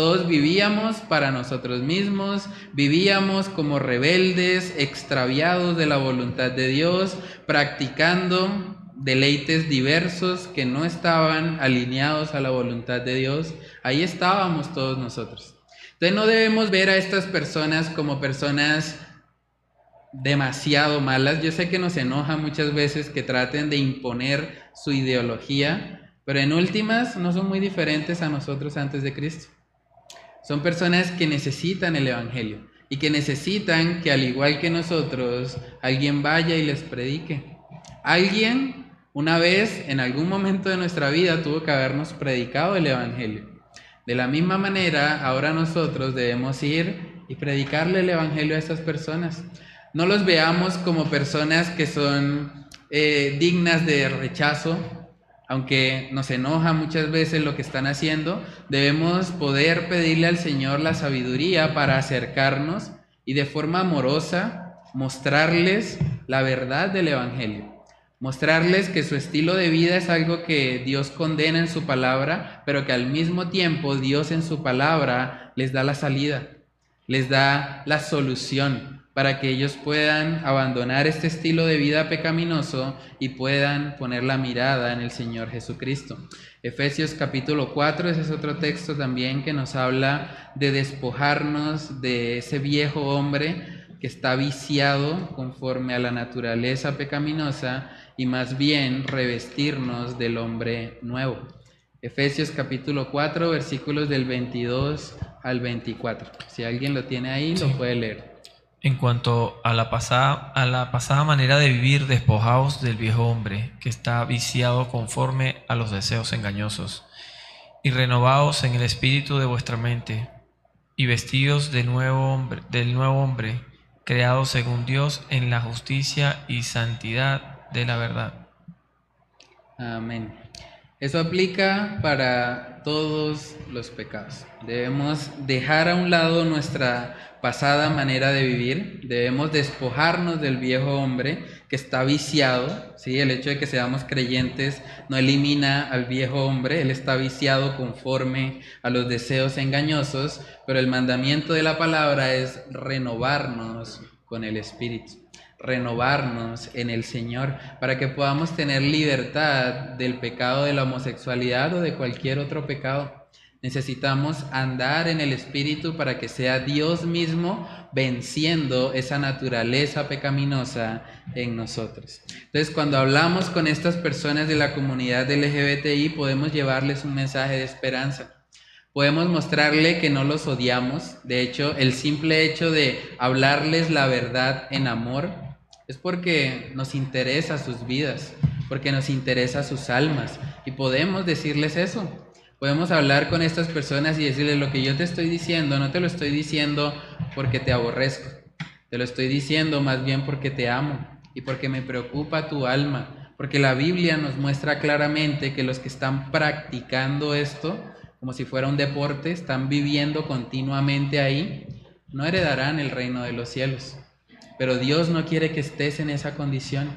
Todos vivíamos para nosotros mismos, vivíamos como rebeldes, extraviados de la voluntad de Dios, practicando deleites diversos que no estaban alineados a la voluntad de Dios. Ahí estábamos todos nosotros. Entonces no debemos ver a estas personas como personas demasiado malas. Yo sé que nos enoja muchas veces que traten de imponer su ideología, pero en últimas no son muy diferentes a nosotros antes de Cristo. Son personas que necesitan el Evangelio y que necesitan que al igual que nosotros, alguien vaya y les predique. Alguien una vez, en algún momento de nuestra vida, tuvo que habernos predicado el Evangelio. De la misma manera, ahora nosotros debemos ir y predicarle el Evangelio a esas personas. No los veamos como personas que son eh, dignas de rechazo, aunque nos enoja muchas veces lo que están haciendo, debemos poder pedirle al Señor la sabiduría para acercarnos y de forma amorosa mostrarles la verdad del Evangelio. Mostrarles que su estilo de vida es algo que Dios condena en su palabra, pero que al mismo tiempo Dios en su palabra les da la salida, les da la solución para que ellos puedan abandonar este estilo de vida pecaminoso y puedan poner la mirada en el Señor Jesucristo. Efesios capítulo 4, ese es otro texto también que nos habla de despojarnos de ese viejo hombre que está viciado conforme a la naturaleza pecaminosa y más bien revestirnos del hombre nuevo. Efesios capítulo 4, versículos del 22 al 24. Si alguien lo tiene ahí, lo puede leer. En cuanto a la, pasada, a la pasada manera de vivir, despojaos del viejo hombre, que está viciado conforme a los deseos engañosos, y renovaos en el espíritu de vuestra mente, y vestidos del nuevo hombre, del nuevo hombre creado según Dios en la justicia y santidad de la verdad. Amén. Eso aplica para todos los pecados. Debemos dejar a un lado nuestra pasada manera de vivir, debemos despojarnos del viejo hombre que está viciado, ¿sí? el hecho de que seamos creyentes no elimina al viejo hombre, él está viciado conforme a los deseos engañosos, pero el mandamiento de la palabra es renovarnos con el Espíritu renovarnos en el Señor para que podamos tener libertad del pecado de la homosexualidad o de cualquier otro pecado. Necesitamos andar en el Espíritu para que sea Dios mismo venciendo esa naturaleza pecaminosa en nosotros. Entonces, cuando hablamos con estas personas de la comunidad LGBTI, podemos llevarles un mensaje de esperanza. Podemos mostrarle que no los odiamos. De hecho, el simple hecho de hablarles la verdad en amor es porque nos interesa sus vidas, porque nos interesa sus almas. Y podemos decirles eso. Podemos hablar con estas personas y decirles lo que yo te estoy diciendo, no te lo estoy diciendo porque te aborrezco, te lo estoy diciendo más bien porque te amo y porque me preocupa tu alma, porque la Biblia nos muestra claramente que los que están practicando esto, como si fuera un deporte, están viviendo continuamente ahí, no heredarán el reino de los cielos. Pero Dios no quiere que estés en esa condición.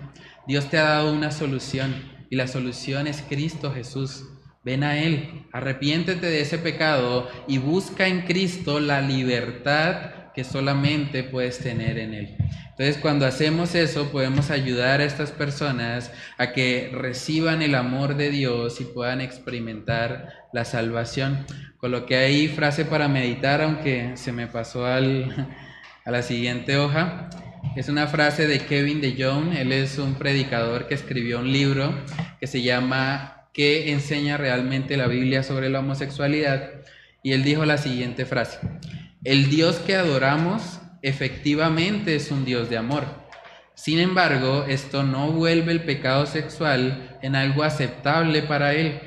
Dios te ha dado una solución y la solución es Cristo Jesús. Ven a Él, arrepiéntete de ese pecado y busca en Cristo la libertad que solamente puedes tener en Él. Entonces, cuando hacemos eso, podemos ayudar a estas personas a que reciban el amor de Dios y puedan experimentar la salvación. Coloqué ahí frase para meditar, aunque se me pasó al, a la siguiente hoja. Es una frase de Kevin de Jong, él es un predicador que escribió un libro que se llama ¿Qué enseña realmente la Biblia sobre la homosexualidad? Y él dijo la siguiente frase, el Dios que adoramos efectivamente es un Dios de amor. Sin embargo, esto no vuelve el pecado sexual en algo aceptable para él.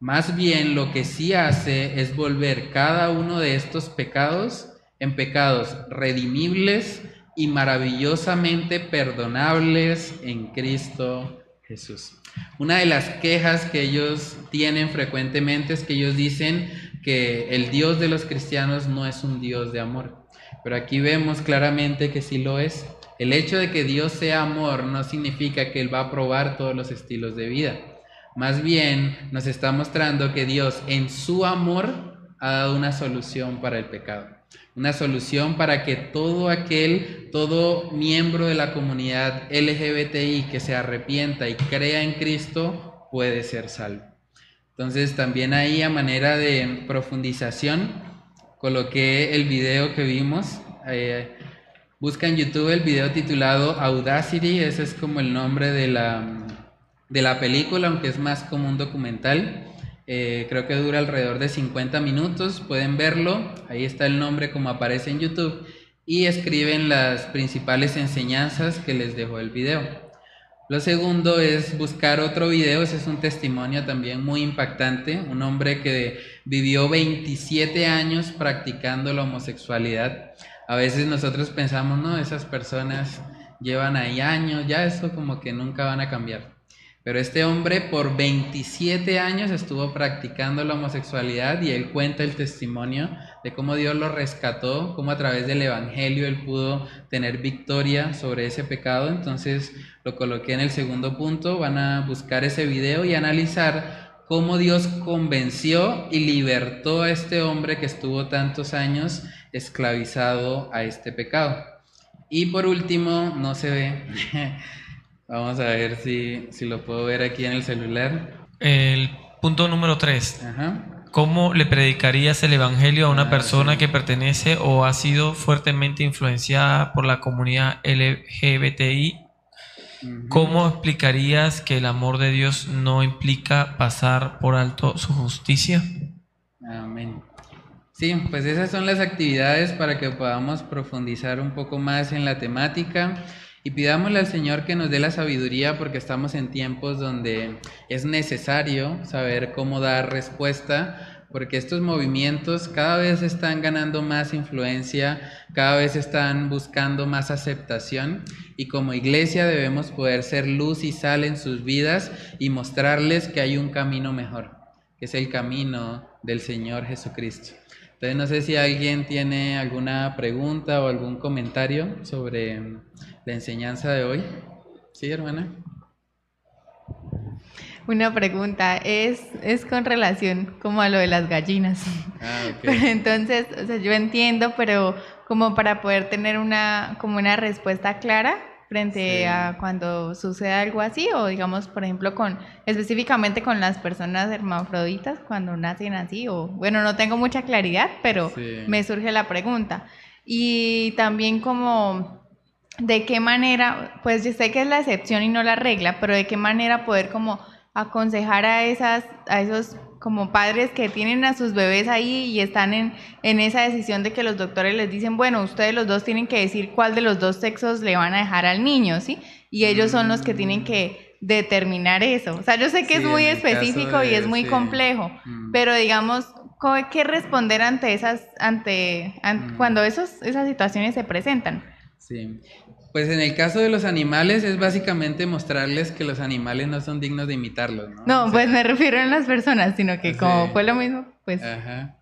Más bien lo que sí hace es volver cada uno de estos pecados en pecados redimibles y maravillosamente perdonables en Cristo Jesús. Una de las quejas que ellos tienen frecuentemente es que ellos dicen que el Dios de los cristianos no es un Dios de amor. Pero aquí vemos claramente que sí lo es. El hecho de que Dios sea amor no significa que Él va a probar todos los estilos de vida. Más bien nos está mostrando que Dios en su amor ha dado una solución para el pecado una solución para que todo aquel, todo miembro de la comunidad LGBTI que se arrepienta y crea en Cristo puede ser salvo. Entonces también ahí a manera de profundización coloqué el video que vimos. Eh, busca en YouTube el video titulado Audacity, ese es como el nombre de la, de la película, aunque es más como un documental. Eh, creo que dura alrededor de 50 minutos, pueden verlo, ahí está el nombre como aparece en YouTube y escriben las principales enseñanzas que les dejó el video. Lo segundo es buscar otro video, ese es un testimonio también muy impactante, un hombre que vivió 27 años practicando la homosexualidad. A veces nosotros pensamos, no, esas personas llevan ahí años, ya eso como que nunca van a cambiar. Pero este hombre por 27 años estuvo practicando la homosexualidad y él cuenta el testimonio de cómo Dios lo rescató, cómo a través del Evangelio él pudo tener victoria sobre ese pecado. Entonces lo coloqué en el segundo punto, van a buscar ese video y analizar cómo Dios convenció y libertó a este hombre que estuvo tantos años esclavizado a este pecado. Y por último, no se ve. Vamos a ver si, si lo puedo ver aquí en el celular. El punto número 3. ¿Cómo le predicarías el Evangelio a una Ah, persona que pertenece o ha sido fuertemente influenciada por la comunidad LGBTI? ¿Cómo explicarías que el amor de Dios no implica pasar por alto su justicia? Amén. Sí, pues esas son las actividades para que podamos profundizar un poco más en la temática y pidámosle al Señor que nos dé la sabiduría porque estamos en tiempos donde es necesario saber cómo dar respuesta porque estos movimientos cada vez están ganando más influencia, cada vez están buscando más aceptación y como iglesia debemos poder ser luz y sal en sus vidas y mostrarles que hay un camino mejor, que es el camino del Señor Jesucristo. Entonces no sé si alguien tiene alguna pregunta o algún comentario sobre la enseñanza de hoy. Sí, hermana. Una pregunta, es, es con relación como a lo de las gallinas. Ah. Pero entonces, o sea, yo entiendo, pero como para poder tener una, como una respuesta clara frente Sí. a cuando sucede algo así, o digamos, por ejemplo, con específicamente con las personas hermafroditas cuando nacen así, o bueno, no tengo mucha claridad, pero Sí. me surge la pregunta. Y también como de qué manera, pues yo sé que es la excepción y no la regla, pero de qué manera poder como aconsejar a esas, a esos como padres que tienen a sus bebés ahí y están en, en esa decisión de que los doctores les dicen, bueno, ustedes los dos tienen que decir cuál de los dos sexos le van a dejar al niño, ¿sí? Y ellos son los que tienen que determinar eso. O sea, yo sé que Sí, es muy específico y es muy sí. complejo, Mm. pero digamos, ¿qué responder ante esas, ante, an- Mm. cuando esos, esas situaciones se presentan? Sí. Pues en el caso de los animales es básicamente mostrarles que los animales no son dignos de imitarlos, ¿no? No, O sea, pues me refiero a las personas, sino que como Sí. fue lo mismo, pues Ajá.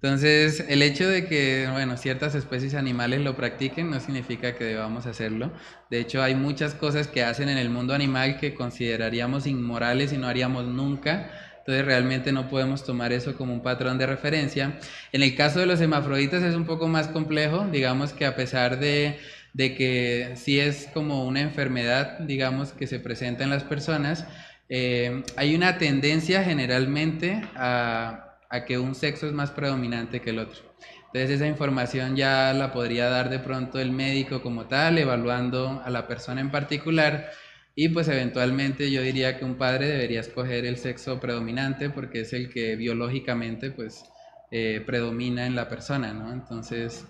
Entonces, el hecho de que, bueno, ciertas especies animales lo practiquen no significa que debamos hacerlo. De hecho, hay muchas cosas que hacen en el mundo animal que consideraríamos inmorales y no haríamos nunca. Entonces, realmente no podemos tomar eso como un patrón de referencia. En el caso de los hermafroditas es un poco más complejo. Digamos que a pesar de, que sí es como una enfermedad, digamos, que se presenta en las personas, eh, hay una tendencia generalmente a, a que un sexo es más predominante que el otro. Entonces esa información ya la podría dar de pronto el médico como tal, evaluando a la persona en particular. Y pues eventualmente yo diría que un padre debería escoger el sexo predominante porque es el que biológicamente pues eh, predomina en la persona, ¿no? Entonces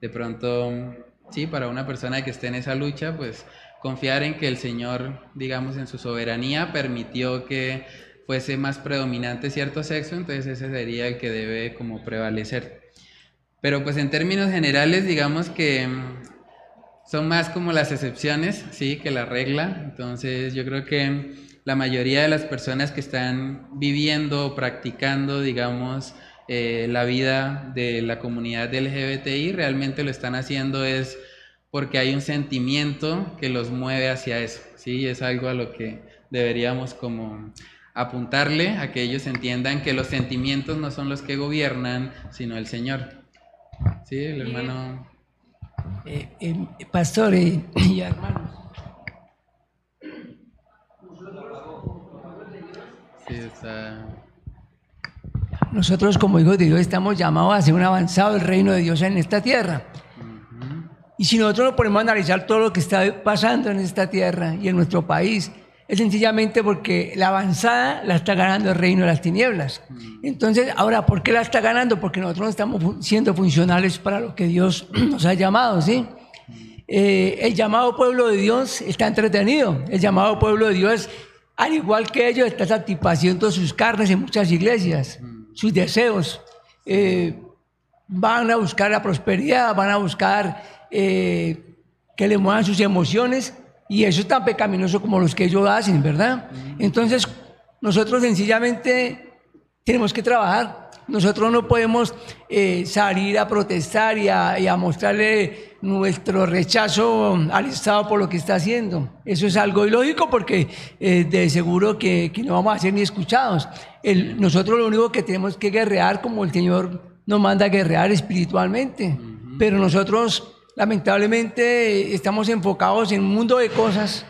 de pronto, sí, para una persona que esté en esa lucha, pues confiar en que el Señor, digamos, en su soberanía permitió que fuese más predominante cierto sexo, entonces ese sería el que debe como prevalecer. Pero pues en términos generales, digamos que son más como las excepciones, sí, que la regla. Entonces yo creo que la mayoría de las personas que están viviendo o practicando, digamos, eh, la vida de la comunidad LGBTI realmente lo están haciendo es porque hay un sentimiento que los mueve hacia eso, ¿sí? Es algo a lo que deberíamos como apuntarle a que ellos entiendan que los sentimientos no son los que gobiernan, sino el Señor. Sí, el hermano. Eh, eh, pastor y, hermanos, Sí, está. nosotros como hijos de Dios estamos llamados a ser un avanzado del reino de Dios en esta tierra. Y si nosotros nos ponemos a analizar todo lo que está pasando en esta tierra y en nuestro país, es sencillamente porque la avanzada la está ganando el reino de las tinieblas. Entonces, ahora, ¿por qué la está ganando? Porque nosotros no estamos siendo funcionales para lo que Dios nos ha llamado, ¿sí? Eh, el llamado pueblo de Dios está entretenido. El llamado pueblo de Dios, al igual que ellos, está satisfaciendo sus carnes en muchas iglesias, sus deseos. Eh, van a buscar la prosperidad, van a buscar eh, que le muevan sus emociones Y eso es tan pecaminoso como los que ellos hacen, ¿verdad? Entonces, nosotros sencillamente tenemos que trabajar. Nosotros no podemos eh, salir a protestar y a, y a mostrarle nuestro rechazo al Estado por lo que está haciendo. Eso es algo ilógico porque eh, de seguro que, que no vamos a ser ni escuchados. El- nosotros lo único que tenemos que guerrear como el Señor nos manda a guerrear espiritualmente. Pero nosotros lamentablemente estamos enfocados en un mundo de cosas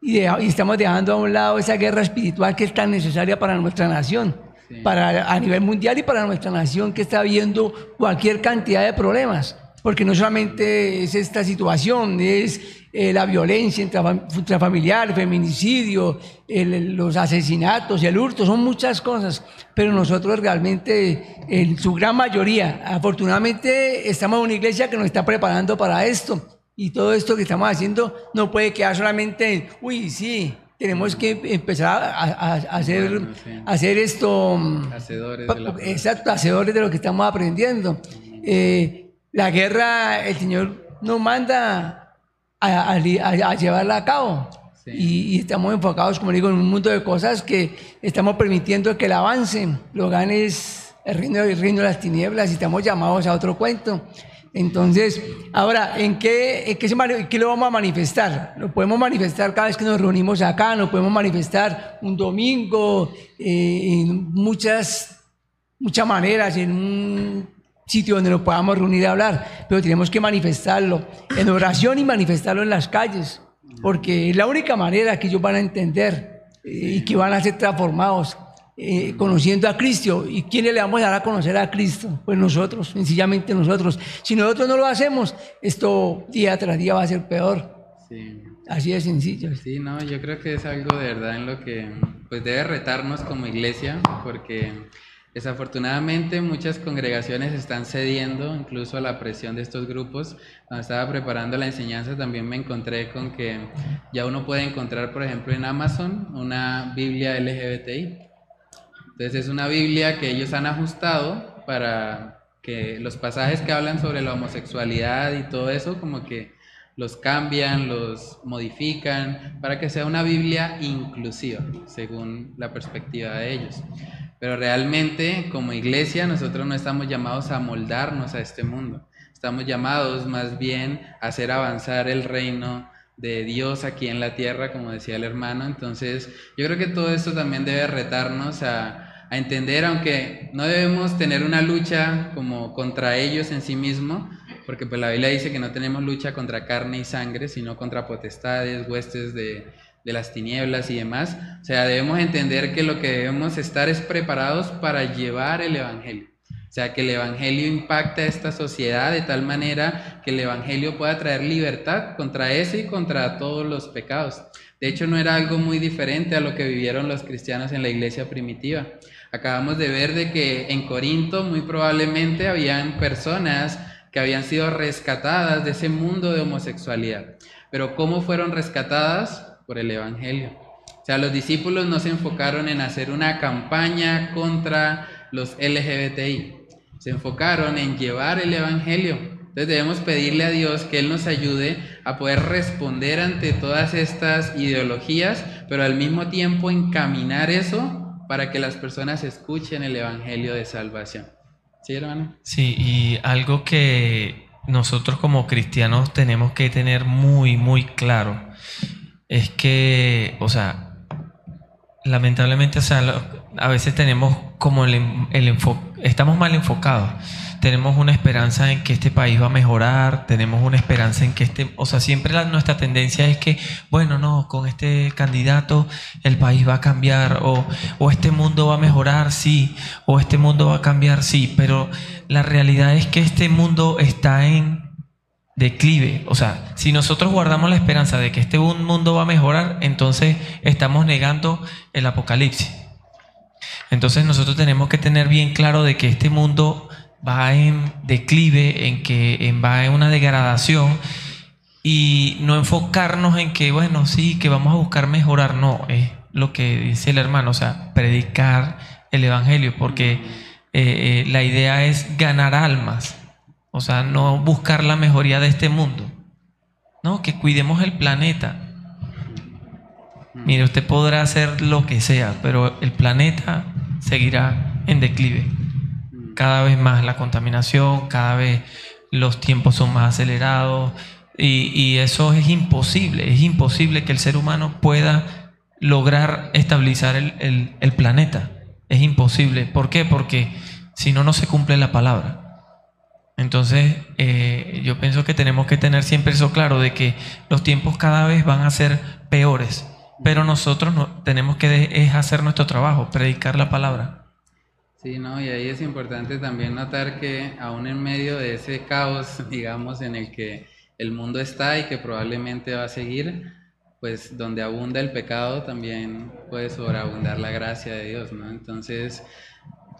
y, de- y estamos dejando a un lado esa guerra espiritual que es tan necesaria para nuestra nación, para, a nivel mundial y para nuestra nación que está viendo cualquier cantidad de problemas. Porque no solamente es esta situación, es eh, la violencia intrafam- intrafamiliar, feminicidio, el- los asesinatos y el hurto, son muchas cosas. Pero nosotros realmente, en su gran mayoría, afortunadamente estamos en una iglesia que nos está preparando para esto. Y todo esto que estamos haciendo no puede quedar solamente en, uy, sí, tenemos que empezar a, a- a hacer, Bueno, sí. hacer esto. Hacedores de la Exacto, hacedores de lo que estamos aprendiendo. Eh, la guerra, el Señor nos manda a, a- a- llevarla a cabo. Y, y estamos enfocados, como digo, en un mundo de cosas que estamos permitiendo que el avance lo gane el reino, el reino de las tinieblas y estamos llamados a otro cuento. Entonces, ahora, ¿en qué, en qué, se en qué lo vamos a manifestar? Lo podemos manifestar cada vez que nos reunimos acá, lo podemos manifestar un domingo, eh, en muchas muchas maneras, en un sitio donde nos podamos reunir a hablar, pero tenemos que manifestarlo en oración y manifestarlo en las calles, porque es la única manera que ellos van a entender eh, y que van a ser transformados. eh, conociendo a Cristo. ¿Y quiénes le vamos a dar a conocer a Cristo? Pues nosotros, sencillamente nosotros. Si nosotros no lo hacemos, esto día tras día va a ser peor. Sí. Así de sencillo. Sí, no, yo creo que es algo de verdad en lo que pues debe retarnos como iglesia, porque desafortunadamente muchas congregaciones están cediendo incluso a la presión de estos grupos. Cuando estaba preparando la enseñanza también me encontré con que ya uno puede encontrar, por ejemplo, en Amazon una Biblia LGBTI. Entonces es una Biblia que ellos han ajustado para que los pasajes que hablan sobre la homosexualidad y todo eso como que los cambian, los modifican, para que sea una Biblia inclusiva, según la perspectiva de ellos. Pero realmente, como iglesia, nosotros no estamos llamados a moldarnos a este mundo. Estamos llamados más bien a hacer avanzar el reino de Dios aquí en la tierra, como decía el hermano. Entonces, yo creo que todo esto también debe retarnos a, a entender, aunque no debemos tener una lucha como contra ellos en sí mismo, porque pues la Biblia dice que no tenemos lucha contra carne y sangre, sino contra potestades, huestes de, de las tinieblas y demás. O sea, debemos entender que lo que debemos estar es preparados para llevar el Evangelio. O sea, que el Evangelio impacta a esta sociedad de tal manera que el Evangelio pueda traer libertad contra ese y contra todos los pecados. De hecho, no era algo muy diferente a lo que vivieron los cristianos en la iglesia primitiva. Acabamos de ver de que en Corinto muy probablemente habían personas que habían sido rescatadas de ese mundo de homosexualidad. Pero ¿cómo fueron rescatadas? Por el Evangelio. O sea, los discípulos no se enfocaron en hacer una campaña contra los LGBTI, se enfocaron en llevar el Evangelio. Entonces debemos pedirle a Dios que Él nos ayude a poder responder ante todas estas ideologías, pero al mismo tiempo encaminar eso para que las personas escuchen el Evangelio de salvación. ¿Sí, hermano? Sí, y algo que nosotros como cristianos tenemos que tener muy, muy claro es que, o sea, lamentablemente, o sea, a veces tenemos como el enfoque, estamos mal enfocados. Tenemos una esperanza en que este país va a mejorar, tenemos una esperanza en que este, o sea, siempre la- nuestra tendencia es que, bueno, no, con este candidato el país va a cambiar, o, o este mundo va a mejorar, sí, o este mundo va a cambiar, sí, pero la realidad es que este mundo está en declive. O sea, si nosotros guardamos la esperanza de que este un- mundo va a mejorar, entonces estamos negando el apocalipsis. Entonces nosotros tenemos que tener bien claro de que este mundo va en declive, en que en- va en una degradación y no enfocarnos en que, bueno, sí, que vamos a buscar mejorar, no, es lo que dice el hermano, o sea, predicar el Evangelio, porque eh, eh, la idea es ganar almas, o sea, no buscar la mejoría de este mundo, no, que cuidemos el planeta, Mire, usted podrá hacer lo que sea, pero el planeta seguirá en declive. Cada vez más la contaminación, cada vez los tiempos son más acelerados y, y eso es imposible. Es imposible que el ser humano pueda lograr estabilizar el, el- el planeta. Es imposible. ¿Por qué? Porque si no, no se cumple la palabra. Entonces, eh, yo pienso que tenemos que tener siempre eso claro, de que los tiempos cada vez van a ser peores, pero nosotros no, tenemos que es hacer nuestro trabajo, predicar la palabra. Sí, no, y ahí es importante también notar que aún en medio de ese caos, digamos, en el que el mundo está y que probablemente va a seguir, pues donde abunda el pecado también puede sobreabundar la gracia de Dios, ¿no? Entonces,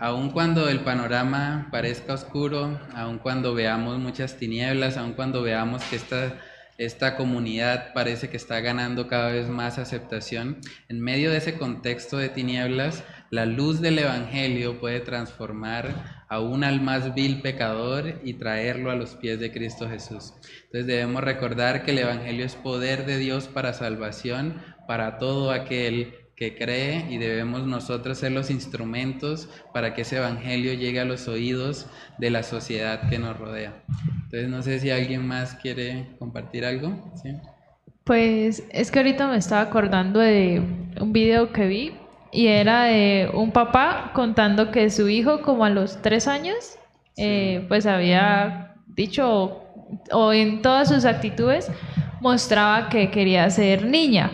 aun cuando el panorama parezca oscuro, aun cuando veamos muchas tinieblas, aun cuando veamos que esta, esta comunidad parece que está ganando cada vez más aceptación, en medio de ese contexto de tinieblas, la luz del Evangelio puede transformar aún al más vil pecador y traerlo a los pies de Cristo Jesús. Entonces debemos recordar que el Evangelio es poder de Dios para salvación para todo aquel que cree y debemos nosotros ser los instrumentos para que ese evangelio llegue a los oídos de la sociedad que nos rodea. Entonces no sé si alguien más quiere compartir algo. ¿Sí? Pues es que ahorita me estaba acordando de un video que vi y era de un papá contando que su hijo como a los tres años eh, pues había dicho o en todas sus actitudes mostraba que quería ser niña,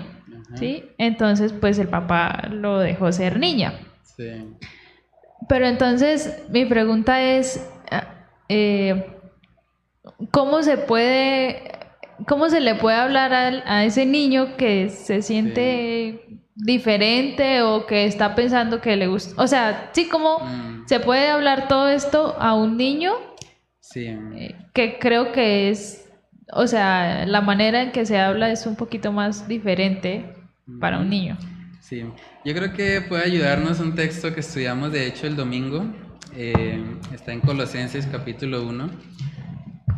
¿sí? Entonces pues el papá lo dejó ser niña. Sí. Pero entonces mi pregunta es, eh, ¿cómo se puede, cómo se le puede hablar al- a, ese niño que se siente diferente o que está pensando que le gusta? O sea, sí, ¿cómo se puede hablar todo esto a un niño Sí. que creo que es, o sea, la manera en que se habla es un poquito más diferente para un niño? Sí, yo creo que puede ayudarnos un texto que estudiamos de hecho el domingo. eh, está en Colosenses capítulo 1.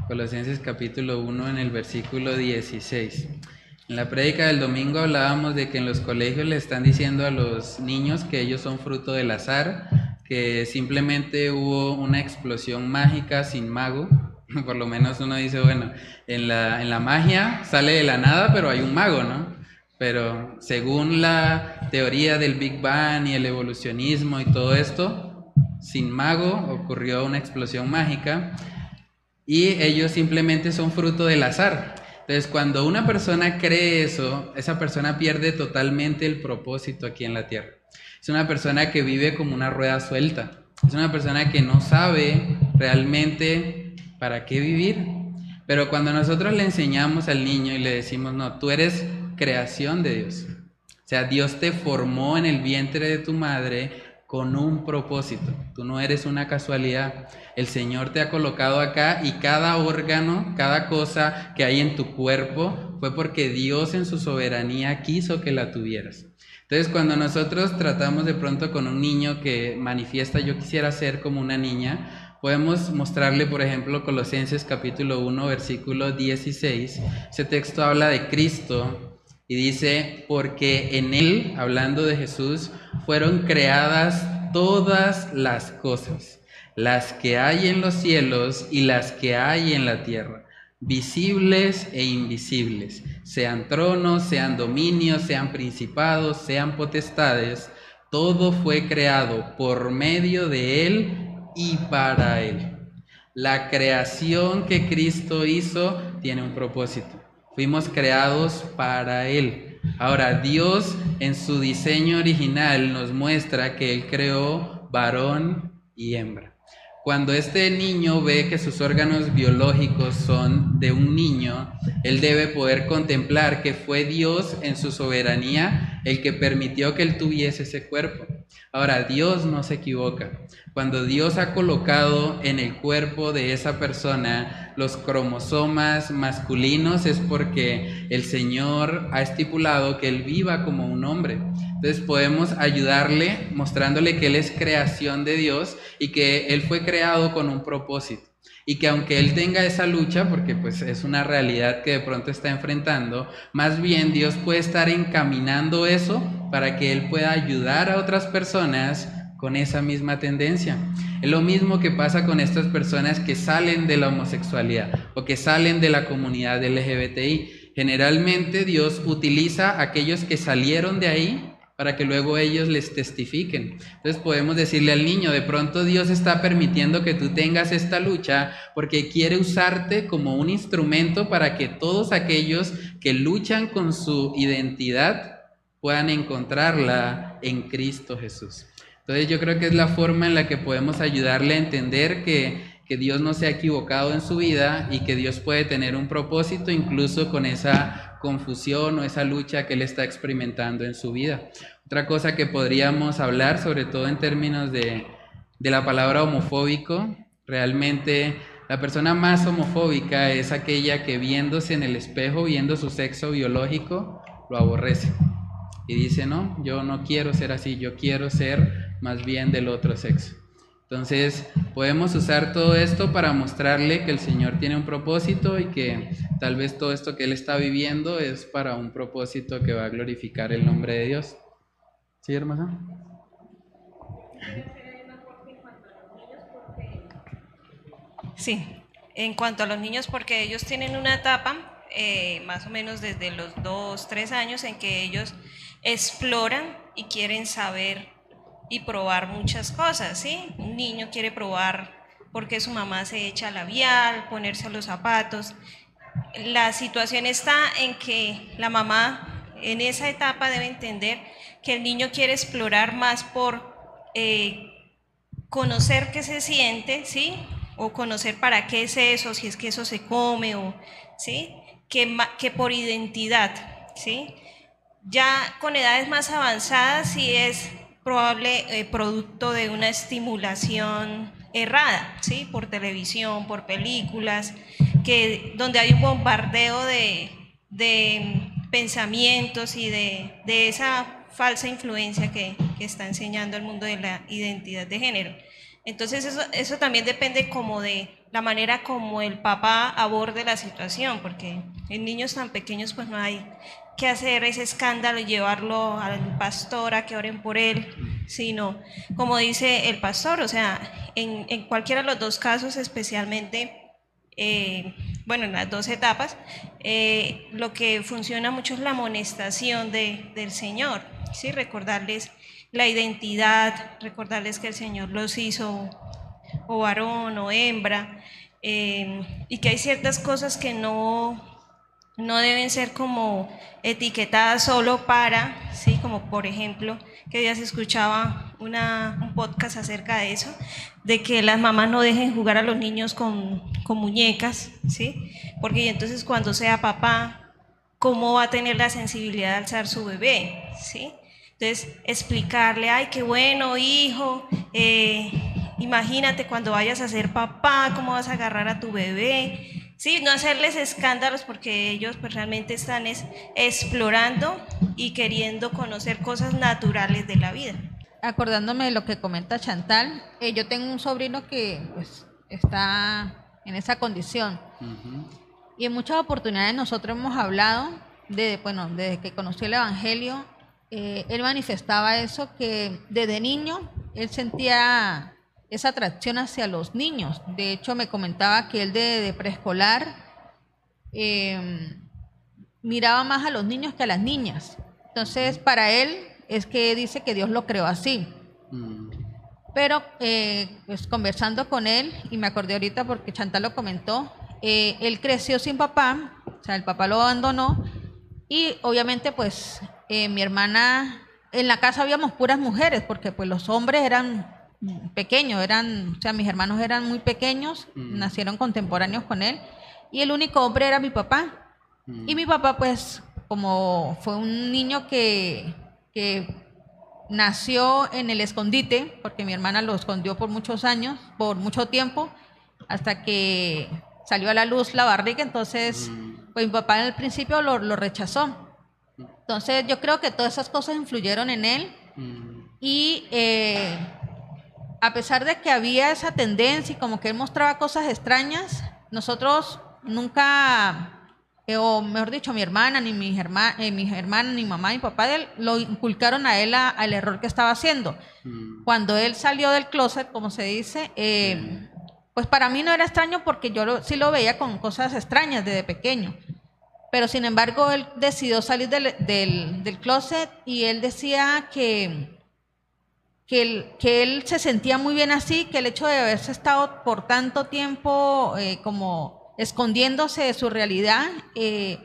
Colosenses capítulo 1 en el versículo 16. En la prédica del domingo hablábamos de que en los colegios le están diciendo a los niños que ellos son fruto del azar, que simplemente hubo una explosión mágica sin mago. Por lo menos uno dice, bueno, en la, en la magia sale de la nada, pero hay un mago, ¿no? Pero según la teoría del Big Bang y el evolucionismo y todo esto, sin mago ocurrió una explosión mágica y ellos simplemente son fruto del azar. Entonces, cuando una persona cree eso, esa persona pierde totalmente el propósito aquí en la tierra. Es una persona que vive como una rueda suelta. Es una persona que no sabe realmente para qué vivir. Pero cuando nosotros le enseñamos al niño y le decimos, no, tú eres creación de Dios. O sea, Dios te formó en el vientre de tu madre con un propósito. Tú no eres una casualidad. El Señor te ha colocado acá y cada órgano, cada cosa que hay en tu cuerpo fue porque Dios en su soberanía quiso que la tuvieras. Entonces, cuando nosotros tratamos de pronto con un niño que manifiesta yo quisiera ser como una niña, podemos mostrarle, por ejemplo, Colosenses capítulo 1, versículo 16. Ese texto habla de Cristo y dice, porque en Él, hablando de Jesús, fueron creadas todas las cosas, las que hay en los cielos y las que hay en la tierra, visibles e invisibles, sean tronos, sean dominios, sean principados, sean potestades, todo fue creado por medio de Él y para Él. La creación que Cristo hizo tiene un propósito. Fuimos creados para Él. Ahora, Dios en su diseño original nos muestra que Él creó varón y hembra. Cuando este niño ve que sus órganos biológicos son de un niño, él debe poder contemplar que fue Dios en su soberanía el que permitió que él tuviese ese cuerpo. Ahora, Dios no se equivoca. Cuando Dios ha colocado en el cuerpo de esa persona los cromosomas masculinos es porque el Señor ha estipulado que él viva como un hombre. Entonces podemos ayudarle mostrándole que él es creación de Dios y que él fue creado con un propósito. Y que aunque él tenga esa lucha, porque pues es una realidad que de pronto está enfrentando, más bien Dios puede estar encaminando eso para que él pueda ayudar a otras personas con esa misma tendencia. Es lo mismo que pasa con estas personas que salen de la homosexualidad o que salen de la comunidad LGBTI. Generalmente Dios utiliza a aquellos que salieron de ahí para que luego ellos les testifiquen. Entonces podemos decirle al niño, de pronto Dios está permitiendo que tú tengas esta lucha porque quiere usarte como un instrumento para que todos aquellos que luchan con su identidad puedan encontrarla en Cristo Jesús. Entonces yo creo que es la forma en la que podemos ayudarle a entender que, que Dios no se ha equivocado en su vida y que Dios puede tener un propósito incluso con esa confusión o esa lucha que él está experimentando en su vida. Otra cosa que podríamos hablar, sobre todo en términos de, de la palabra homofóbico, realmente la persona más homofóbica es aquella que viéndose en el espejo, viendo su sexo biológico, lo aborrece. Y dice, no, yo no quiero ser así, yo quiero ser más bien del otro sexo. Entonces, podemos usar todo esto para mostrarle que el Señor tiene un propósito y que tal vez todo esto que Él está viviendo es para un propósito que va a glorificar el nombre de Dios. ¿Sí, hermana? Sí, en cuanto a los niños, porque ellos tienen una etapa, eh, más o menos desde los dos, tres años, en que ellos exploran y quieren saber y probar muchas cosas, ¿sí? Un niño quiere probar por qué su mamá se echa labial, ponerse los zapatos. La situación está en que la mamá en esa etapa debe entender que el niño quiere explorar más por eh, conocer qué se siente, ¿sí? O conocer para qué es eso, si es que eso se come, ¿sí? Que, que por identidad, ¿sí? Ya con edades más avanzadas, sí es probable eh, producto de una estimulación errada, ¿sí? Por televisión, por películas, que, donde hay un bombardeo de, de pensamientos y de, de esa falsa influencia que, que, está enseñando el mundo de la identidad de género. Entonces eso, eso también depende como de la manera como el papá aborde la situación, porque en niños tan pequeños pues no hay que hacer ese escándalo y llevarlo al pastor a que oren por él, sino como dice el pastor, o sea, en, en cualquiera de los dos casos, especialmente, eh, bueno, en las dos etapas, eh, lo que funciona mucho es la amonestación de, del Señor, ¿sí? recordarles la identidad, recordarles que el Señor los hizo o varón o hembra, eh, y que hay ciertas cosas que no no deben ser como etiquetadas solo para, sí, como por ejemplo, que ya se escuchaba una, un podcast acerca de eso, de que las mamás no dejen jugar a los niños con, con muñecas, sí, porque entonces cuando sea papá, ¿cómo va a tener la sensibilidad de alzar su bebé, sí? Entonces, explicarle, ay, qué bueno, hijo, eh, imagínate cuando vayas a ser papá, cómo vas a agarrar a tu bebé, Sí, no hacerles escándalos porque ellos pues, realmente están es, explorando y queriendo conocer cosas naturales de la vida. Acordándome de lo que comenta Chantal, eh, yo tengo un sobrino que pues, está en esa condición. Y en muchas oportunidades nosotros hemos hablado, de, bueno, desde que conoció el Evangelio, eh, él manifestaba eso, que desde niño él sentía esa atracción hacia los niños. De hecho, me comentaba que él de, preescolar em, miraba más a los niños que a las niñas. Entonces, para él es que dice que Dios lo creó así. Mm. Pero, eh, pues conversando con él, y me acordé ahorita porque Chantal lo comentó, eh, él creció sin papá, o sea, el papá lo abandonó, y obviamente, pues, eh, mi hermana, en la casa habíamos puras mujeres, porque pues los hombres eran pequeños, eran, o sea, mis hermanos eran muy pequeños, mm. nacieron contemporáneos con él, y el único hombre era mi papá. Mm. Y mi papá, pues, como fue un niño que, que nació en el escondite, porque mi hermana lo escondió por muchos años, por mucho tiempo, hasta que salió a la luz la barriga, entonces, mm. pues mi papá en el principio lo, lo rechazó. Entonces, yo creo que todas esas cosas influyeron en él y... Eh, a pesar de que había esa tendencia y como que él mostraba cosas extrañas, nosotros nunca, eh, o mejor dicho, mi hermana, ni mis hermanas, mis hermanas, ni mamá, ni papá de él, lo inculcaron a él a- al error que estaba haciendo. Cuando él salió del closet, como se dice, eh, pues para mí no era extraño porque yo lo- sí lo veía con cosas extrañas desde pequeño. Pero sin embargo, él decidió salir del, del, del closet y él decía que, que, él, que él se sentía muy bien así, que el hecho de haberse estado por tanto tiempo eh, como escondiéndose de su realidad, eh,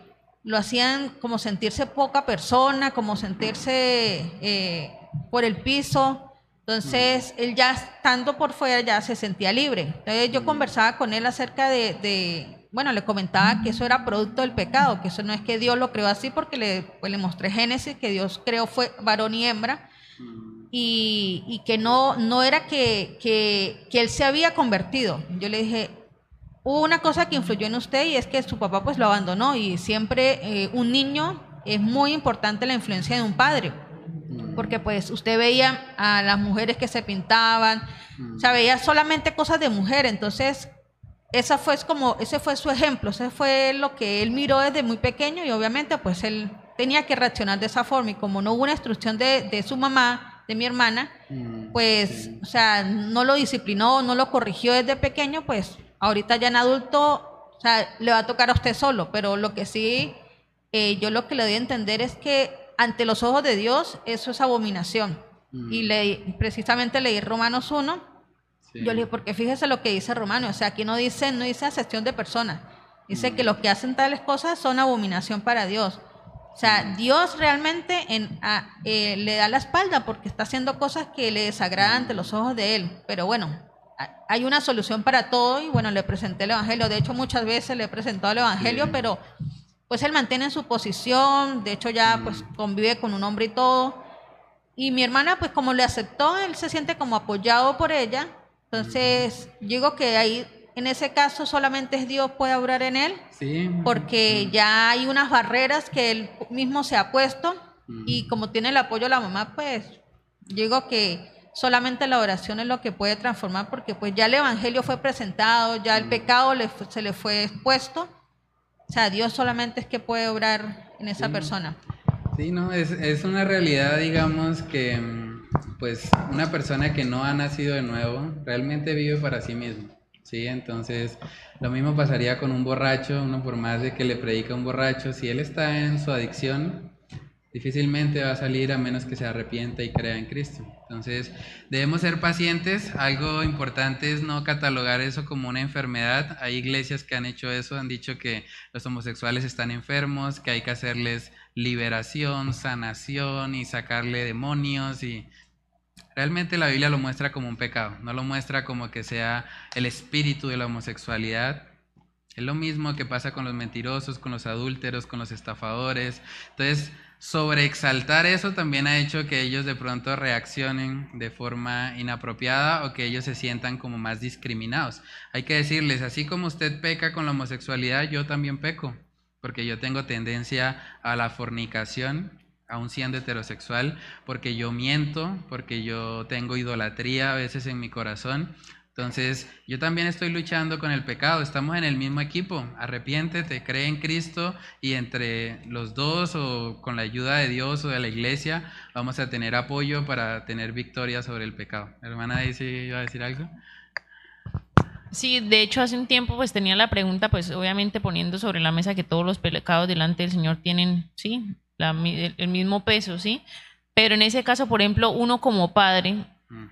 lo hacían como sentirse poca persona, como sentirse eh, por el piso. Entonces, él ya estando por fuera ya se sentía libre. Entonces, yo conversaba con él acerca de, de- bueno, le comentaba que eso era producto del pecado, que eso no es que Dios lo creó así, porque le, pues, le mostré Génesis, que Dios creó fue varón y hembra, y, y que no, no era que, que, que él se había convertido. Yo le dije, hubo una cosa que influyó en usted y es que su papá pues lo abandonó y siempre eh, un niño es muy importante la influencia de un padre porque pues usted veía a las mujeres que se pintaban, o sea, veía solamente cosas de mujer, entonces esa fue como ese fue su ejemplo, ese fue lo que él miró desde muy pequeño y obviamente pues él tenía que reaccionar de esa forma y como no hubo una instrucción de, de su mamá, de mi hermana, pues, o sea, no lo disciplinó, no lo corrigió desde pequeño, pues ahorita ya en adulto, o sea, le va a tocar a usted solo, pero lo que sí, eh, yo lo que le doy a entender es que ante los ojos de Dios eso es abominación. Y le, precisamente leí Romanos 1, yo le dije, porque fíjese lo que dice Romanos, o sea, aquí no dice, no dice acepción de personas, dice que los que hacen tales cosas son abominación para Dios. O sea, Dios realmente en- a- eh, le da la espalda porque está haciendo cosas que le desagradan ante los ojos de Él. Pero bueno, hay una solución para todo y bueno, le presenté el Evangelio. De hecho, muchas veces le he presentado el Evangelio, pero pues él mantiene su posición, de hecho ya pues convive con un hombre y todo. Y mi hermana pues como le aceptó, él se siente como apoyado por ella. Entonces, yo digo que ahí en ese caso solamente Dios puede obrar en él, Sí. porque ya hay unas barreras que él mismo se ha puesto y como tiene el apoyo de la mamá, pues digo que solamente la oración es lo que puede transformar porque pues ya el evangelio fue presentado, ya el pecado le se le fue expuesto. O sea, Dios solamente es que puede obrar en esa persona. Sí, no, es, es una realidad, digamos, que mm, pues una persona que no ha nacido de nuevo realmente vive para sí mismo, ¿sí? Entonces, lo mismo pasaría con un borracho, uno por más de que le predica a un borracho, si él está en su adicción, difícilmente va a salir a menos que se arrepienta y crea en Cristo. Entonces, debemos ser pacientes. Algo importante es no catalogar eso como una enfermedad. Hay iglesias que han hecho eso, han dicho que los homosexuales están enfermos, que hay que hacerles liberación, sanación y sacarle demonios y realmente la Biblia lo muestra como un pecado, no lo muestra como que sea el espíritu de la homosexualidad. Es lo mismo que pasa con los mentirosos, con los adúlteros, con los estafadores. Entonces, sobreexaltar eso también ha hecho que ellos de pronto reaccionen de forma inapropiada o que ellos se sientan como más discriminados. Hay que decirles, así como usted peca con la homosexualidad, yo también peco, porque yo tengo tendencia a la fornicación, aún siendo heterosexual, porque yo miento, porque yo tengo idolatría a veces en mi corazón. Entonces, yo también estoy luchando con el pecado, estamos en el mismo equipo, arrepiéntete, cree en Cristo y entre los dos o con la ayuda de Dios o de la iglesia vamos a tener apoyo para tener victoria sobre el pecado. Hermana Daisy, ¿iba a decir algo? Sí, de hecho hace un tiempo pues tenía la pregunta, pues obviamente poniendo sobre la mesa que todos los pecados delante del Señor tienen, sí, la el, el mismo peso, sí. Pero en ese caso, por ejemplo, uno como padre,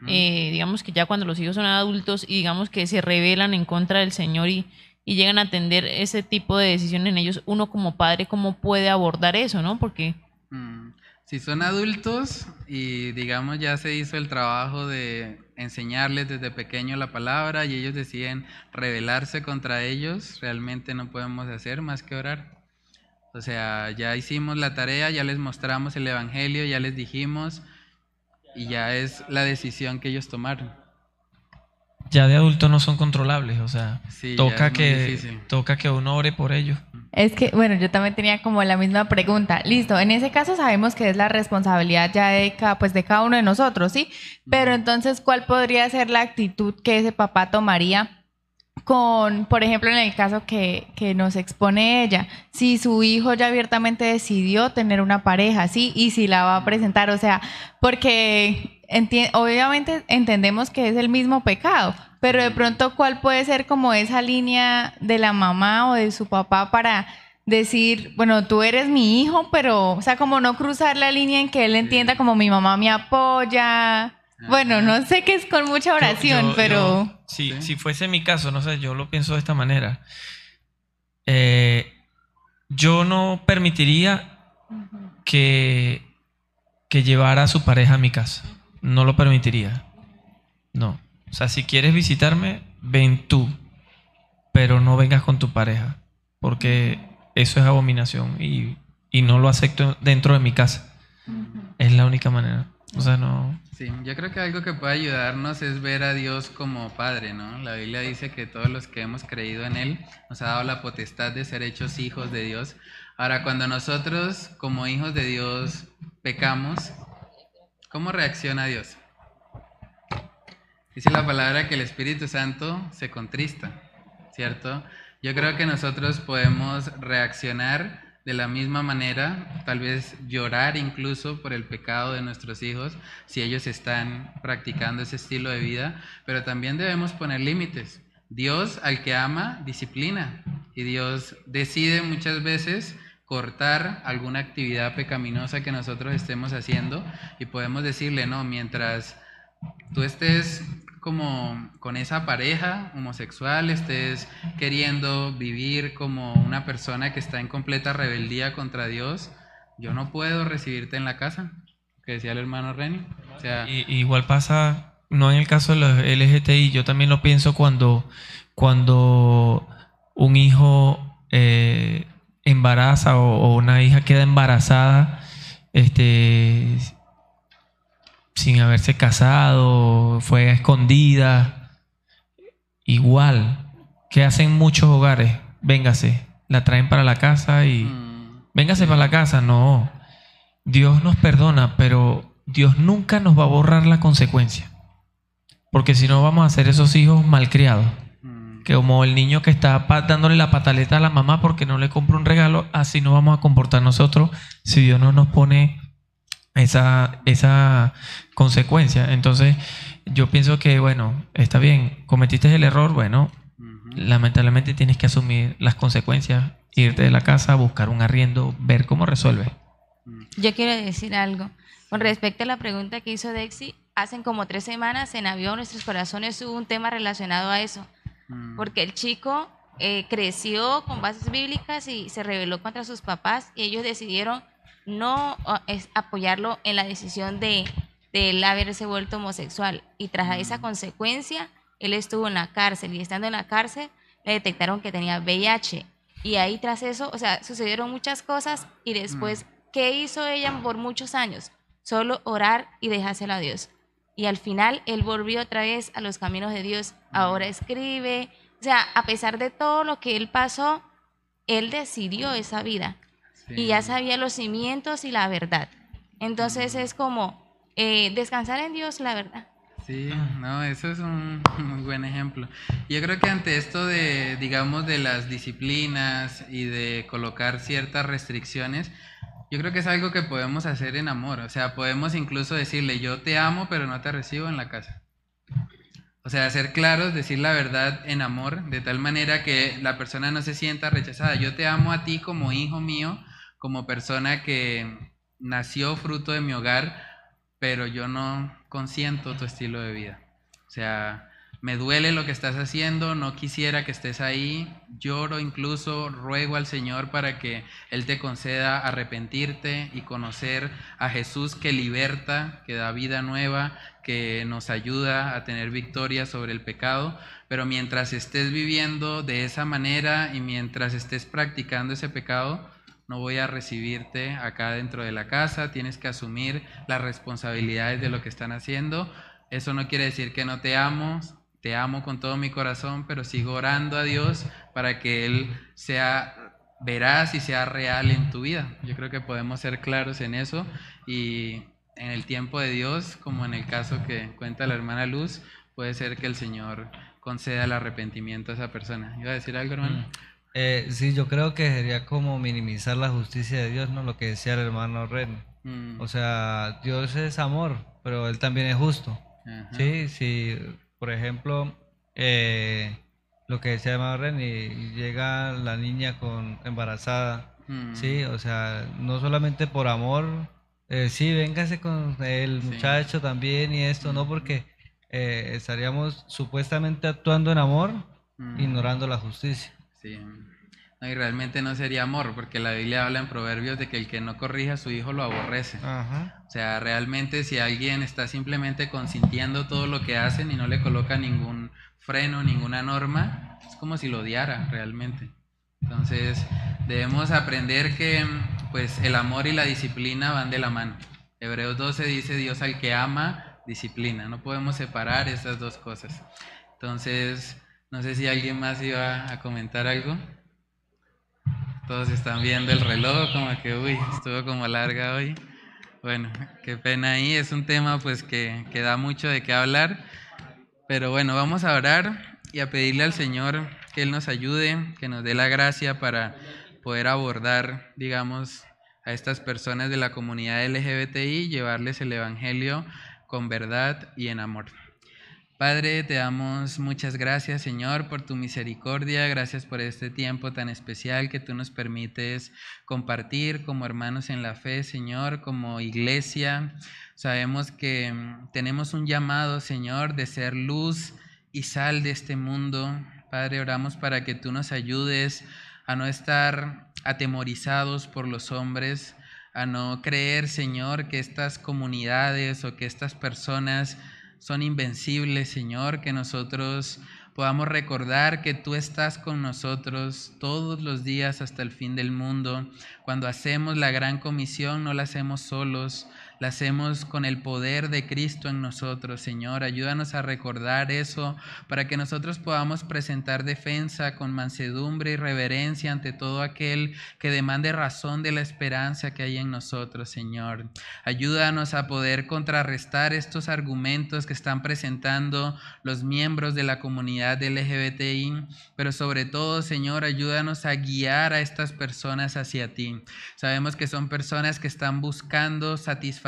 eh, digamos que ya cuando los hijos son adultos y digamos que se rebelan en contra del Señor y, y llegan a atender ese tipo de decisiones en ellos, uno como padre, ¿cómo puede abordar eso, no? Porque Mm, Si son adultos y digamos ya se hizo el trabajo de enseñarles desde pequeño la palabra y ellos deciden rebelarse contra ellos, realmente no podemos hacer más que orar. O sea, ya hicimos la tarea, ya les mostramos el Evangelio, ya les dijimos y ya es la decisión que ellos tomaron. Ya de adulto no son controlables, o sea, Sí, toca que toca que uno ore por ellos. Es que, bueno, yo también tenía como la misma pregunta. Listo, en ese caso sabemos que es la responsabilidad ya de cada, pues de cada uno de nosotros, ¿sí? Pero entonces, ¿cuál podría ser la actitud que ese papá tomaría con, por ejemplo, en el caso que, que nos expone ella? Si su hijo ya abiertamente decidió tener una pareja, ¿sí? Y si la va a presentar, o sea, porque enti- obviamente entendemos que es el mismo pecado, pero de pronto, ¿cuál puede ser como esa línea de la mamá o de su papá para decir, bueno, tú eres mi hijo, pero, o sea, como no cruzar la línea en que él entienda como mi mamá me apoya? Bueno, no sé que es con mucha oración, Yo- pero... yo- si, si fuese mi caso, no sé, yo lo pienso de esta manera. Eh, yo no permitiría que, que llevara a su pareja a mi casa. No lo permitiría. No. O sea, si quieres visitarme, ven tú. Pero no vengas con tu pareja. Porque eso es abominación y, y no lo acepto dentro de mi casa. Es la única manera. O sea, no. Sí, yo creo que algo que puede ayudarnos es ver a Dios como Padre, ¿no? La Biblia dice que todos los que hemos creído en Él nos ha dado la potestad de ser hechos hijos de Dios. Ahora, cuando nosotros como hijos de Dios pecamos, ¿cómo reacciona Dios? Dice la palabra que el Espíritu Santo se contrista, ¿cierto? Yo creo que nosotros podemos reaccionar de la misma manera, tal vez llorar incluso por el pecado de nuestros hijos si ellos están practicando ese estilo de vida, pero también debemos poner límites. Dios al que ama disciplina y Dios decide muchas veces cortar alguna actividad pecaminosa que nosotros estemos haciendo y podemos decirle, no, mientras tú estés como con esa pareja homosexual, estés queriendo vivir como una persona que está en completa rebeldía contra Dios, yo no puedo recibirte en la casa, que decía el hermano Reni. O sea, igual pasa, no en el caso de los LGTI, yo también lo pienso cuando, cuando un hijo eh, embaraza o, o una hija queda embarazada, este, sin haberse casado, fue a escondida, igual, que hacen muchos hogares, véngase, la traen para la casa y véngase para la casa, no. Dios nos perdona, pero Dios nunca nos va a borrar la consecuencia. Porque si no vamos a ser esos hijos malcriados. Que como el niño que está dándole la pataleta a la mamá porque no le compra un regalo, así no vamos a comportar nosotros si Dios no nos pone esa, esa consecuencia. Entonces, yo pienso que, bueno, está bien, cometiste el error, bueno, lamentablemente tienes que asumir las consecuencias, irte de la casa, buscar un arriendo, ver cómo resuelve. Yo quiero decir algo. Con respecto a la pregunta que hizo Dexi, hace como tres semanas en Avión Nuestros Corazones hubo un tema relacionado a eso. Porque el chico eh, creció con bases bíblicas y se rebeló contra sus papás y ellos decidieron no es apoyarlo en la decisión de, de él haberse vuelto homosexual. Y tras esa consecuencia, él estuvo en la cárcel y estando en la cárcel le detectaron que tenía VIH. Y ahí tras eso, o sea, sucedieron muchas cosas y después, ¿qué hizo ella por muchos años? Solo orar y dejárselo a Dios. Y al final él volvió otra vez a los caminos de Dios. Ahora escribe. O sea, a pesar de todo lo que él pasó, él decidió esa vida. Y ya sabía los cimientos y la verdad. Entonces es como eh, descansar en Dios, la verdad. Sí, no, eso es un muy buen ejemplo. Yo creo que ante esto de, digamos, de las disciplinas y de colocar ciertas restricciones, yo creo que es algo que podemos hacer en amor. O sea, podemos incluso decirle, yo te amo, pero no te recibo en la casa. O sea, ser claros, decir la verdad en amor, de tal manera que la persona no se sienta rechazada. Yo te amo a ti como hijo mío, como persona que nació fruto de mi hogar, pero yo no consiento tu estilo de vida. O sea, me duele lo que estás haciendo, no quisiera que estés ahí, lloro incluso, ruego al Señor para que Él te conceda arrepentirte y conocer a Jesús que liberta, que da vida nueva, que nos ayuda a tener victoria sobre el pecado, pero mientras estés viviendo de esa manera y mientras estés practicando ese pecado, no voy a recibirte acá dentro de la casa, tienes que asumir las responsabilidades de lo que están haciendo. Eso no quiere decir que no te amo, te amo con todo mi corazón, pero sigo orando a Dios para que Él sea verás y sea real en tu vida. Yo creo que podemos ser claros en eso y en el tiempo de Dios, como en el caso que cuenta la hermana Luz, puede ser que el Señor conceda el arrepentimiento a esa persona. ¿Iba a decir algo, hermano? Mm. Eh, sí, yo creo que sería como minimizar la justicia de Dios, ¿no? Lo que decía el hermano Ren. Mm. O sea, Dios es amor, pero Él también es justo. Ajá. Sí, sí, por ejemplo, eh, lo que decía el hermano Ren, y, llega la niña con embarazada, Mm. sí, o sea, no solamente por amor, eh, sí, véngase con el muchacho también y esto, no porque eh, estaríamos supuestamente actuando en amor, Mm. ignorando la justicia. Sí. No, y realmente no sería amor, porque la Biblia habla en Proverbios de que el que no corrija a su hijo lo aborrece. Ajá. O sea, realmente si alguien está simplemente consintiendo todo lo que hacen y no le coloca ningún freno, ninguna norma, es como si lo odiara realmente. Entonces, debemos aprender que pues el amor y la disciplina van de la mano. Hebreos 12 dice, Dios al que ama, disciplina. No podemos separar esas dos cosas. Entonces, no sé si alguien más iba a comentar algo. Todos están viendo el reloj, como que, uy, estuvo como larga hoy. Bueno, qué pena ahí. Es un tema pues que, que da mucho de qué hablar. Pero bueno, vamos a orar y a pedirle al Señor que Él nos ayude, que nos dé la gracia para poder abordar, digamos, a estas personas de la comunidad LGBTI, llevarles el Evangelio con verdad y en amor. Padre, te damos muchas gracias, Señor, por tu misericordia. Gracias por este tiempo tan especial que tú nos permites compartir como hermanos en la fe, Señor, como iglesia. Sabemos que mm, tenemos un llamado, Señor, de ser luz y sal de este mundo. Padre, oramos para que tú nos ayudes a no estar atemorizados por los hombres, a no creer, Señor, que estas comunidades o que estas personas son invencibles, Señor, que nosotros podamos recordar que tú estás con nosotros todos los días hasta el fin del mundo. Cuando hacemos la gran comisión, no la hacemos solos, la hacemos con el poder de Cristo en nosotros, Señor. Ayúdanos a recordar eso para que nosotros podamos presentar defensa con mansedumbre y reverencia ante todo aquel que demande razón de la esperanza que hay en nosotros, Señor. Ayúdanos a poder contrarrestar estos argumentos que están presentando los miembros de la comunidad LGBTI, pero sobre todo, Señor, ayúdanos a guiar a estas personas hacia ti. Sabemos que son personas que están buscando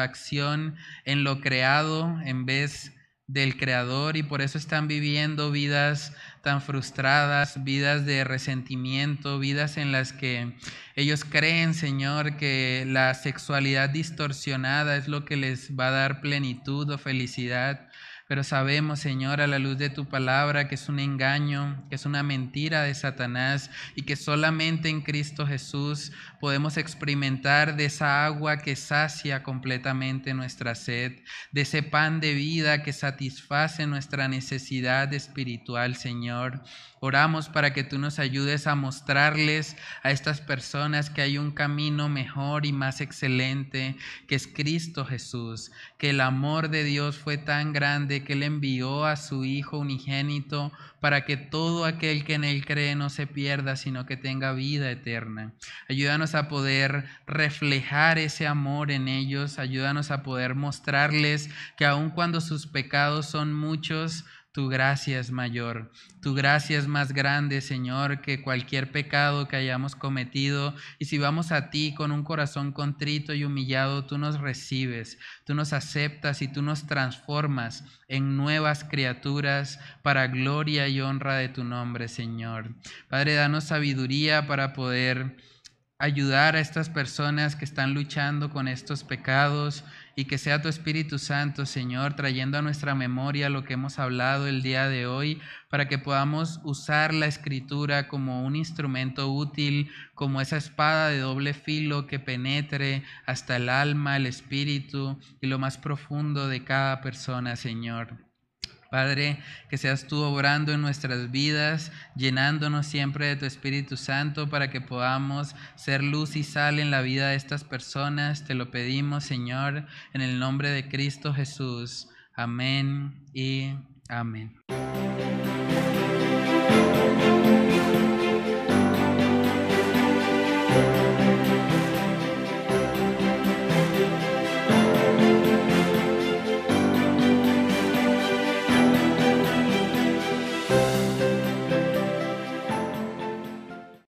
satisfacción en lo creado en vez del creador y por eso están viviendo vidas tan frustradas, vidas de resentimiento, vidas en las que ellos creen, Señor, que la sexualidad distorsionada es lo que les va a dar plenitud o felicidad. Pero sabemos, Señor, a la luz de tu palabra, que es un engaño, que es una mentira de Satanás y que solamente en Cristo Jesús podemos experimentar de esa agua que sacia completamente nuestra sed, de ese pan de vida que satisface nuestra necesidad espiritual, Señor. Oramos para que tú nos ayudes a mostrarles a estas personas que hay un camino mejor y más excelente, que es Cristo Jesús, que el amor de Dios fue tan grande que Él envió a su Hijo unigénito para que todo aquel que en Él cree no se pierda, sino que tenga vida eterna. Ayúdanos a poder reflejar ese amor en ellos, ayúdanos a poder mostrarles que aun cuando sus pecados son muchos, tu gracia es mayor, tu gracia es más grande, Señor, que cualquier pecado que hayamos cometido. Y si vamos a ti con un corazón contrito y humillado, tú nos recibes, tú nos aceptas y tú nos transformas en nuevas criaturas para gloria y honra de tu nombre, Señor. Padre, danos sabiduría para poder ayudar a estas personas que están luchando con estos pecados y que sea tu Espíritu Santo, Señor, trayendo a nuestra memoria lo que hemos hablado el día de hoy, para que podamos usar la escritura como un instrumento útil, como esa espada de doble filo que penetre hasta el alma, el espíritu y lo más profundo de cada persona, Señor. Padre, que seas tú obrando en nuestras vidas, llenándonos siempre de tu Espíritu Santo para que podamos ser luz y sal en la vida de estas personas. Te lo pedimos, Señor, en el nombre de Cristo Jesús. Amén y amén.